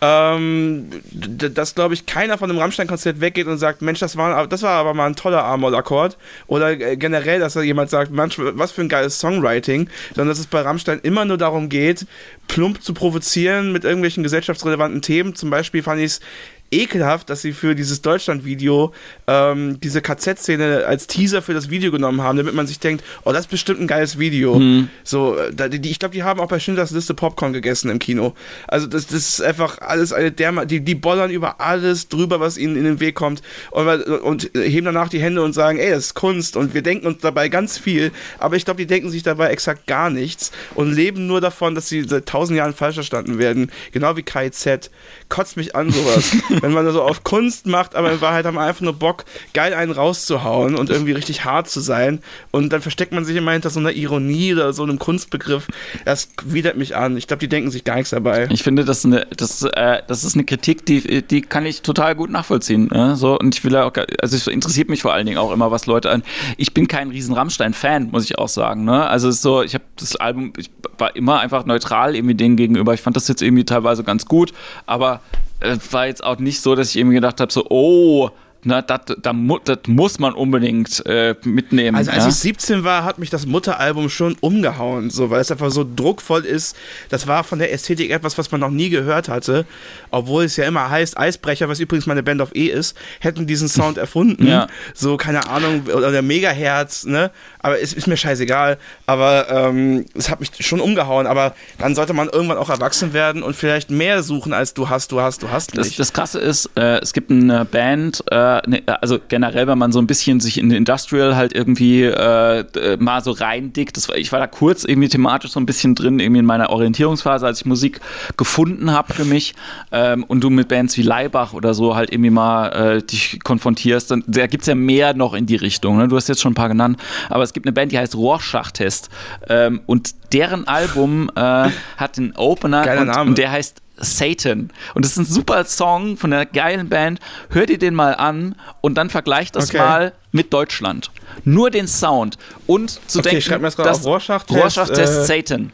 Ähm, dass, glaube ich, keiner von einem Rammstein-Konzert weggeht und sagt, Mensch, das war, das war aber mal ein toller A-Moll-Akkord. Oder äh, generell, dass da jemand sagt, Mensch, was für ein geiles Songwriting. Sondern dass es bei Rammstein immer nur darum geht, plump zu provozieren mit irgendwelchen gesellschaftsrelevanten Themen. Zum Beispiel fand ich es ekelhaft, dass sie für dieses Deutschland-Video ähm, diese KZ-Szene als Teaser für das Video genommen haben, damit man sich denkt, oh, das ist bestimmt ein geiles Video. Mhm. So, da, die, ich glaube, die haben auch bei Schindlers Liste Popcorn gegessen im Kino. Also das, das ist einfach alles eine Derma die, die bollern über alles drüber, was ihnen in den Weg kommt und, und heben danach die Hände und sagen, ey, das ist Kunst und wir denken uns dabei ganz viel, aber ich glaube, die denken sich dabei exakt gar nichts und leben nur davon, dass sie seit tausend Jahren falsch verstanden werden. Genau wie KZ. Kotzt mich an sowas. <laughs> wenn man so auf Kunst macht, aber in Wahrheit haben wir einfach nur Bock, geil einen rauszuhauen und irgendwie richtig hart zu sein. Und dann versteckt man sich immer hinter so einer Ironie oder so einem Kunstbegriff. Das widert mich an. Ich glaube, die denken sich gar nichts dabei. Ich finde, das ist eine, das, äh, das ist eine Kritik, die, die kann ich total gut nachvollziehen. Ne? So, und ich will auch, also es interessiert mich vor allen Dingen auch immer, was Leute an. Ich bin kein riesen Rammstein-Fan, muss ich auch sagen. Ne? Also es ist so, ich habe das Album, ich war immer einfach neutral irgendwie denen gegenüber. Ich fand das jetzt irgendwie teilweise ganz gut, aber es äh, war jetzt auch nicht so, dass ich irgendwie gedacht habe, so, oh, na, das, das, das muss man unbedingt äh, mitnehmen. Also als ja? ich 17 war, hat mich das Mutteralbum schon umgehauen, so, weil es einfach so druckvoll ist. Das war von der Ästhetik etwas, was man noch nie gehört hatte, obwohl es ja immer heißt, Eisbrecher, was übrigens meine Band of E ist, hätten diesen Sound <laughs> erfunden. Ja. So, keine Ahnung, oder der Megahertz, ne? Aber es ist mir scheißegal. Aber ähm, es hat mich schon umgehauen. Aber dann sollte man irgendwann auch erwachsen werden und vielleicht mehr suchen, als du hast, du hast, du hast Das, nicht. das Krasse ist, äh, es gibt eine Band, äh, ne, also generell, wenn man so ein bisschen sich in Industrial halt irgendwie äh, äh, mal so reindickt, das ich war da kurz irgendwie thematisch so ein bisschen drin, irgendwie in meiner Orientierungsphase, als ich Musik gefunden habe für mich ähm, und du mit Bands wie Leibach oder so halt irgendwie mal äh, dich konfrontierst, dann da gibt es ja mehr noch in die Richtung. Ne? Du hast jetzt schon ein paar genannt, aber es gibt eine Band, die heißt Rorschach-Test ähm, und deren Album äh, hat einen Opener und, und der heißt Satan. Und das ist ein super Song von einer geilen Band. Hör dir den mal an und dann vergleich das Okay. mal mit Deutschland. Nur den Sound. Und zu Okay, denken, das dass-. Rorschach-Test, äh, Satan.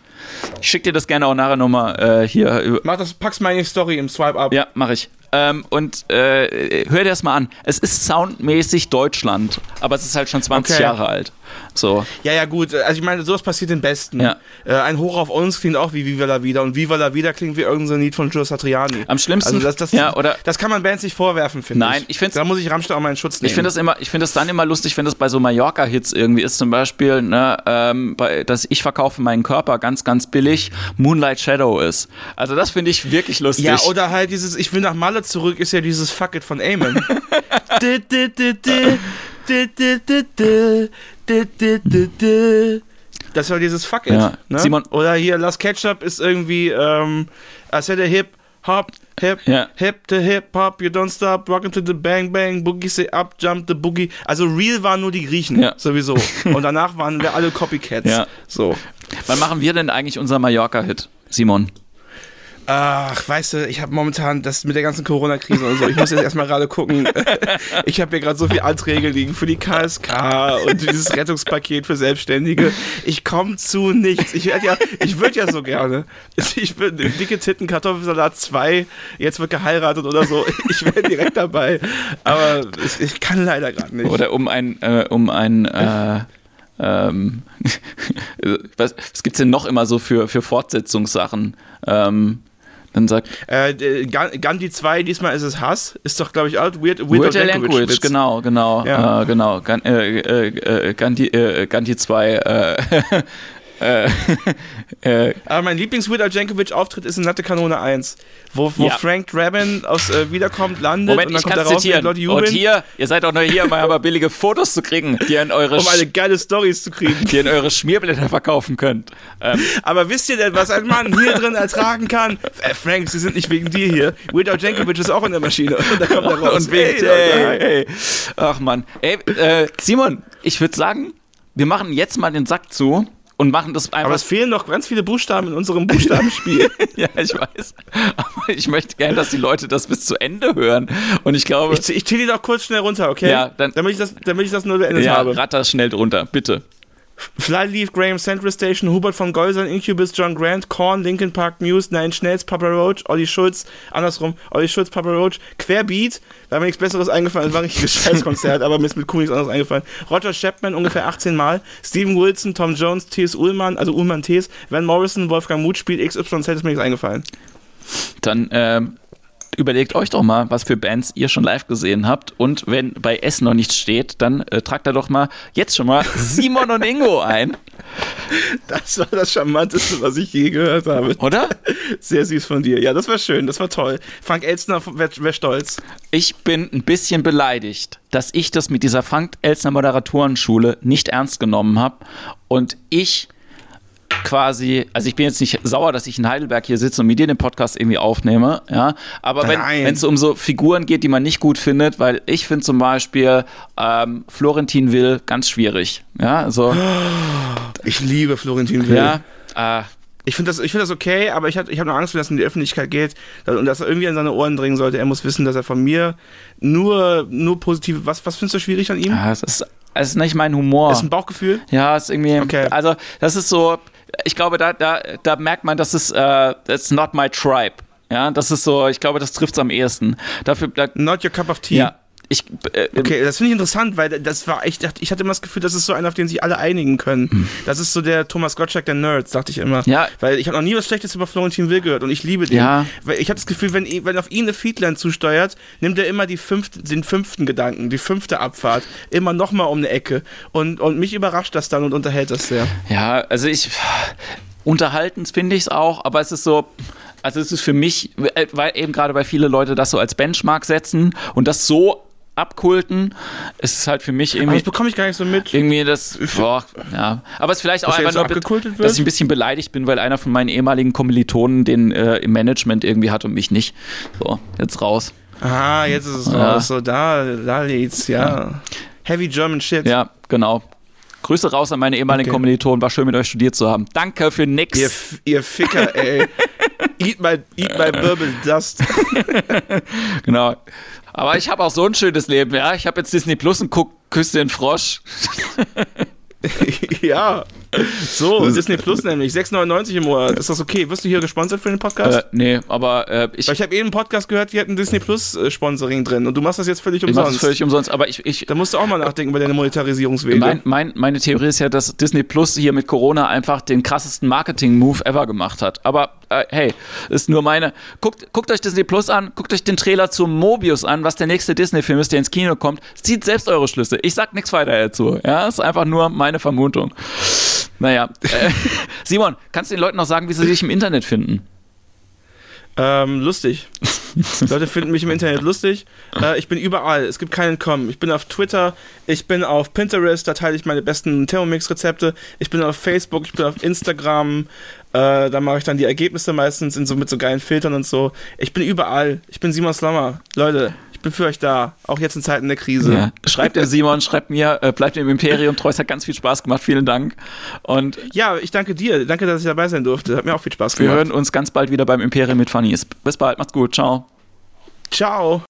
Ich schick dir das gerne auch nachher nochmal äh, hier. über- Mach das, pack's mal in die Story im Swipe Up. Ja, mache ich. Ähm, und äh, hör dir das mal an. Es ist soundmäßig Deutschland, aber es ist halt schon 20 Okay. Jahre alt. So. Ja, ja, gut. Also ich meine, sowas passiert den Besten. Ja. Äh, ein Hoch auf uns klingt auch wie Viva la Vida und Viva la Vida klingt wie irgendein Lied von Joe Satriani. Am schlimmsten- Also das, das, ja, oder- das kann man Bands nicht vorwerfen, finde ich. Nein, ich find's- Da muss ich Rammstein auch mal in Schutz nehmen. Ich finde das immer, ich finde das dann immer lustig, wenn das bei so Mallorca-Hits irgendwie ist, zum Beispiel, ne, ähm, bei, dass ich verkaufe meinen Körper ganz, ganz billig, Moonlight Shadow ist. Also das finde ich wirklich lustig. ja, oder halt dieses Ich will nach Malle Jahre zurück ist ja dieses Fuck it von Amen. das war dieses Fuck it. Ja. Ne? Simon. Oder hier Last Ketchup ist irgendwie, ähm, I said hip, hop, hip, yeah. hip to hip hop, you don't stop, rockin' to the bang bang, boogie say up, jump the boogie. Also real waren nur die Griechen, ja. sowieso. Und danach waren wir alle Copycats. Ja. So. Wann machen wir denn eigentlich unser Mallorca-Hit, Simon? Ach, weißt du, ich habe momentan das mit der ganzen Corona-Krise und so. Ich muss jetzt erstmal gerade gucken. <laughs> Ich habe hier gerade so viele Anträge liegen für die KSK und dieses Rettungspaket für Selbstständige. Ich komme zu nichts. Ich ja, ich würde ja so gerne. Ich bin dicke Titten, Kartoffelsalat 2, jetzt wird geheiratet oder so. Ich wäre direkt dabei. Aber ich, ich kann leider gerade nicht. Oder um ein, äh, um ein, äh, ähm, <laughs> was, was gibt's denn noch immer so für, für Fortsetzungssachen? Ähm, dann sagt Äh, Gan- Gandhi 2, diesmal ist es Hass. Ist doch, glaube ich, auch Weird, Weird, Weird Language, Witz. genau, genau, Ja. äh, genau. Gan, äh, äh, äh, Gandhi, äh, Gandhi 2, <laughs> äh, <laughs> äh, äh, Aber mein Lieblings-Weird Jankovic-Auftritt ist in Natte Kanone 1, wo, wo Ja. Frank Drabin aus äh, Wiederkommt landet Moment, und dann kommt kann er raus und Und hier, ihr seid auch nur hier, um aber billige Fotos zu kriegen, die ihr in eure, um Sch- geile Stories zu kriegen. die ihr in eure Schmierblätter verkaufen könnt. Ähm, <laughs> Aber wisst ihr denn, was ein Mann hier drin ertragen kann? Äh, Frank, sie sind nicht wegen dir hier. Weird Jankovic ist auch in der Maschine. Und dann kommt er <laughs> raus. und wegen, Hey, ey, ey. Ach man. Ey, äh, Simon, ich würde sagen, wir machen jetzt mal den Sack zu und machen das einfach. Aber es fehlen noch ganz viele Buchstaben in unserem Buchstabenspiel. <laughs> ja, ich weiß. Aber ich möchte gerne, dass die Leute das bis zu Ende hören. Und ich glaube, Ich, ich zähle die doch kurz schnell runter, okay? Ja, dann- damit, ich das, damit ich das nur beendet ja, habe. ratter schnell drunter, bitte. Flyleaf, Graham Central Station, Hubert von Geusern, Incubus, John Grant, Korn, Linkin Park, Muse, Nine Schnells, Papa Roach, Olli Schulz, andersrum, Olli Schulz, Papa Roach, Querbeat, da hat mir nichts Besseres eingefallen, das war ein richtiges <laughs> Scheißkonzert, aber mir ist mit Kuh nichts anderes eingefallen. Roger Chapman ungefähr 18 Mal, Steven Wilson, Tom Jones, T.S. Ullmann, also Ullmann T.S., Van Morrison, Wolfgang Muth spielt XYZ, ist mir nichts eingefallen. Dann ähm, überlegt euch doch mal, was für Bands ihr schon live gesehen habt. Und wenn bei S noch nichts steht, dann äh, tragt da doch mal jetzt schon mal <laughs> Simon und Ingo ein, Das war das Charmanteste, was ich je gehört habe. oder? Sehr süß von dir. Ja, das war schön, das war toll. Frank Elstner wäre wär stolz. Ich bin ein bisschen beleidigt, dass ich das mit dieser Frank Elsner Moderatorenschule nicht ernst genommen habe und ich quasi, also ich bin jetzt nicht sauer, dass ich in Heidelberg hier sitze und mit dir den Podcast irgendwie aufnehme, ja, aber wenn Nein. es um so Figuren geht, die man nicht gut findet, weil ich finde zum Beispiel ähm, Florentin Will ganz schwierig, ja, so, <gasps> Ich liebe Florentin Will. ja, äh, Ich finde das, ich find das okay, aber ich habe ich hab noch Angst, wenn das in die Öffentlichkeit geht und dass er irgendwie an seine Ohren dringen sollte. Er muss wissen, dass er von mir nur, nur positive. Was, was findest du schwierig an ihm? ja, das ist, das ist nicht mein Humor. Ist ein Bauchgefühl? Ja, ist irgendwie. Okay. Also, das ist so, ich glaube, da, da, da merkt man, das ist, äh, that's not my tribe. Ja, das ist so, ich glaube, das trifft es am ehesten. Dafür, da, Not your cup of tea. ja, ich, äh, Okay, das finde ich interessant, weil das war echt, ich hatte immer das Gefühl, das ist so einer, auf den sich alle einigen können. Das ist so der Thomas Gottschalk der Nerds, dachte ich immer. Hm. Ja. Weil ich habe noch nie was Schlechtes über Florentin Will gehört und ich liebe den. Ja. Weil ich habe das Gefühl, wenn, wenn auf ihn eine Feedland zusteuert, nimmt er immer die fünfte, den fünften Gedanken, die fünfte Abfahrt, immer nochmal um eine Ecke. Und, und mich überrascht das dann und unterhält das sehr. ja, also ich, unterhaltend finde ich es auch, aber es ist so, also es ist für mich, äh, weil eben gerade bei viele Leute das so als Benchmark setzen und das so abkulten, es ist halt für mich Aber irgendwie. das bekomme ich gar nicht so mit. Irgendwie das, boah, ja. Aber es ist vielleicht auch Dass einfach nur, abgekultet wird? dass ich ein bisschen beleidigt bin, weil einer von meinen ehemaligen Kommilitonen den äh, im Management irgendwie hat und mich nicht. So, jetzt raus. Ah, jetzt ist es Ja. raus. So, da, da liegt's, ja. Heavy German Shit. Ja, genau. Grüße raus an meine ehemaligen Okay. Kommilitonen. War schön mit euch studiert zu haben. Danke für nix. Ihr, ihr Ficker, ey. <laughs> eat my, eat my Wirbel Dust. <laughs> Genau. Aber ich habe auch so ein schönes Leben, ja. Ich habe jetzt Disney Plus und guck Küsse den Frosch. <laughs> <laughs> ja. So, Disney Plus nämlich. 6,99 im Monat. Ist das okay? Wirst du hier gesponsert für den Podcast? Äh, nee, aber äh, ich, Weil ich habe eben einen Podcast gehört, die hatten Disney Plus äh, Sponsoring drin und du machst das jetzt völlig ich mache das umsonst. völlig umsonst. Aber ich, ich da musst du auch mal nachdenken über deine Monetarisierungswege. Mein, mein, meine Theorie ist ja, dass Disney Plus hier mit Corona einfach den krassesten Marketing-Move ever gemacht hat. Aber äh, hey, ist nur meine. Guckt, guckt euch Disney Plus an, guckt euch den Trailer zu Mobius an, was der nächste Disney-Film ist, der ins Kino kommt. Zieht selbst eure Schlüsse. Ich sag nichts weiter dazu. Ja, ist einfach nur meine Vermutung. Naja. Äh, <laughs> Simon, kannst du den Leuten noch sagen, wie sie sich im Internet finden? Ähm, lustig. <laughs> Leute finden mich im Internet lustig. Äh, ich bin überall. Es gibt keinen Kommen. Ich bin auf Twitter, ich bin auf Pinterest, da teile ich meine besten Thermomix-Rezepte. Ich bin auf Facebook, ich bin auf Instagram. Äh, da mache ich dann die Ergebnisse meistens in so, mit so geilen Filtern und so. Ich bin überall. Ich bin Simon Slammer. Leute, ich bin für euch da. Auch jetzt in Zeiten der Krise. Ja. Schreibt der Simon, schreibt mir, äh, bleibt im Imperium treu. Es hat ganz viel Spaß gemacht. Vielen Dank. Und Ja, ich danke dir. Danke, dass ich dabei sein durfte. Hat mir auch viel Spaß wir gemacht. hören uns ganz bald wieder beim Imperium mit Funnies. Bis bald, macht's gut. Ciao. Ciao.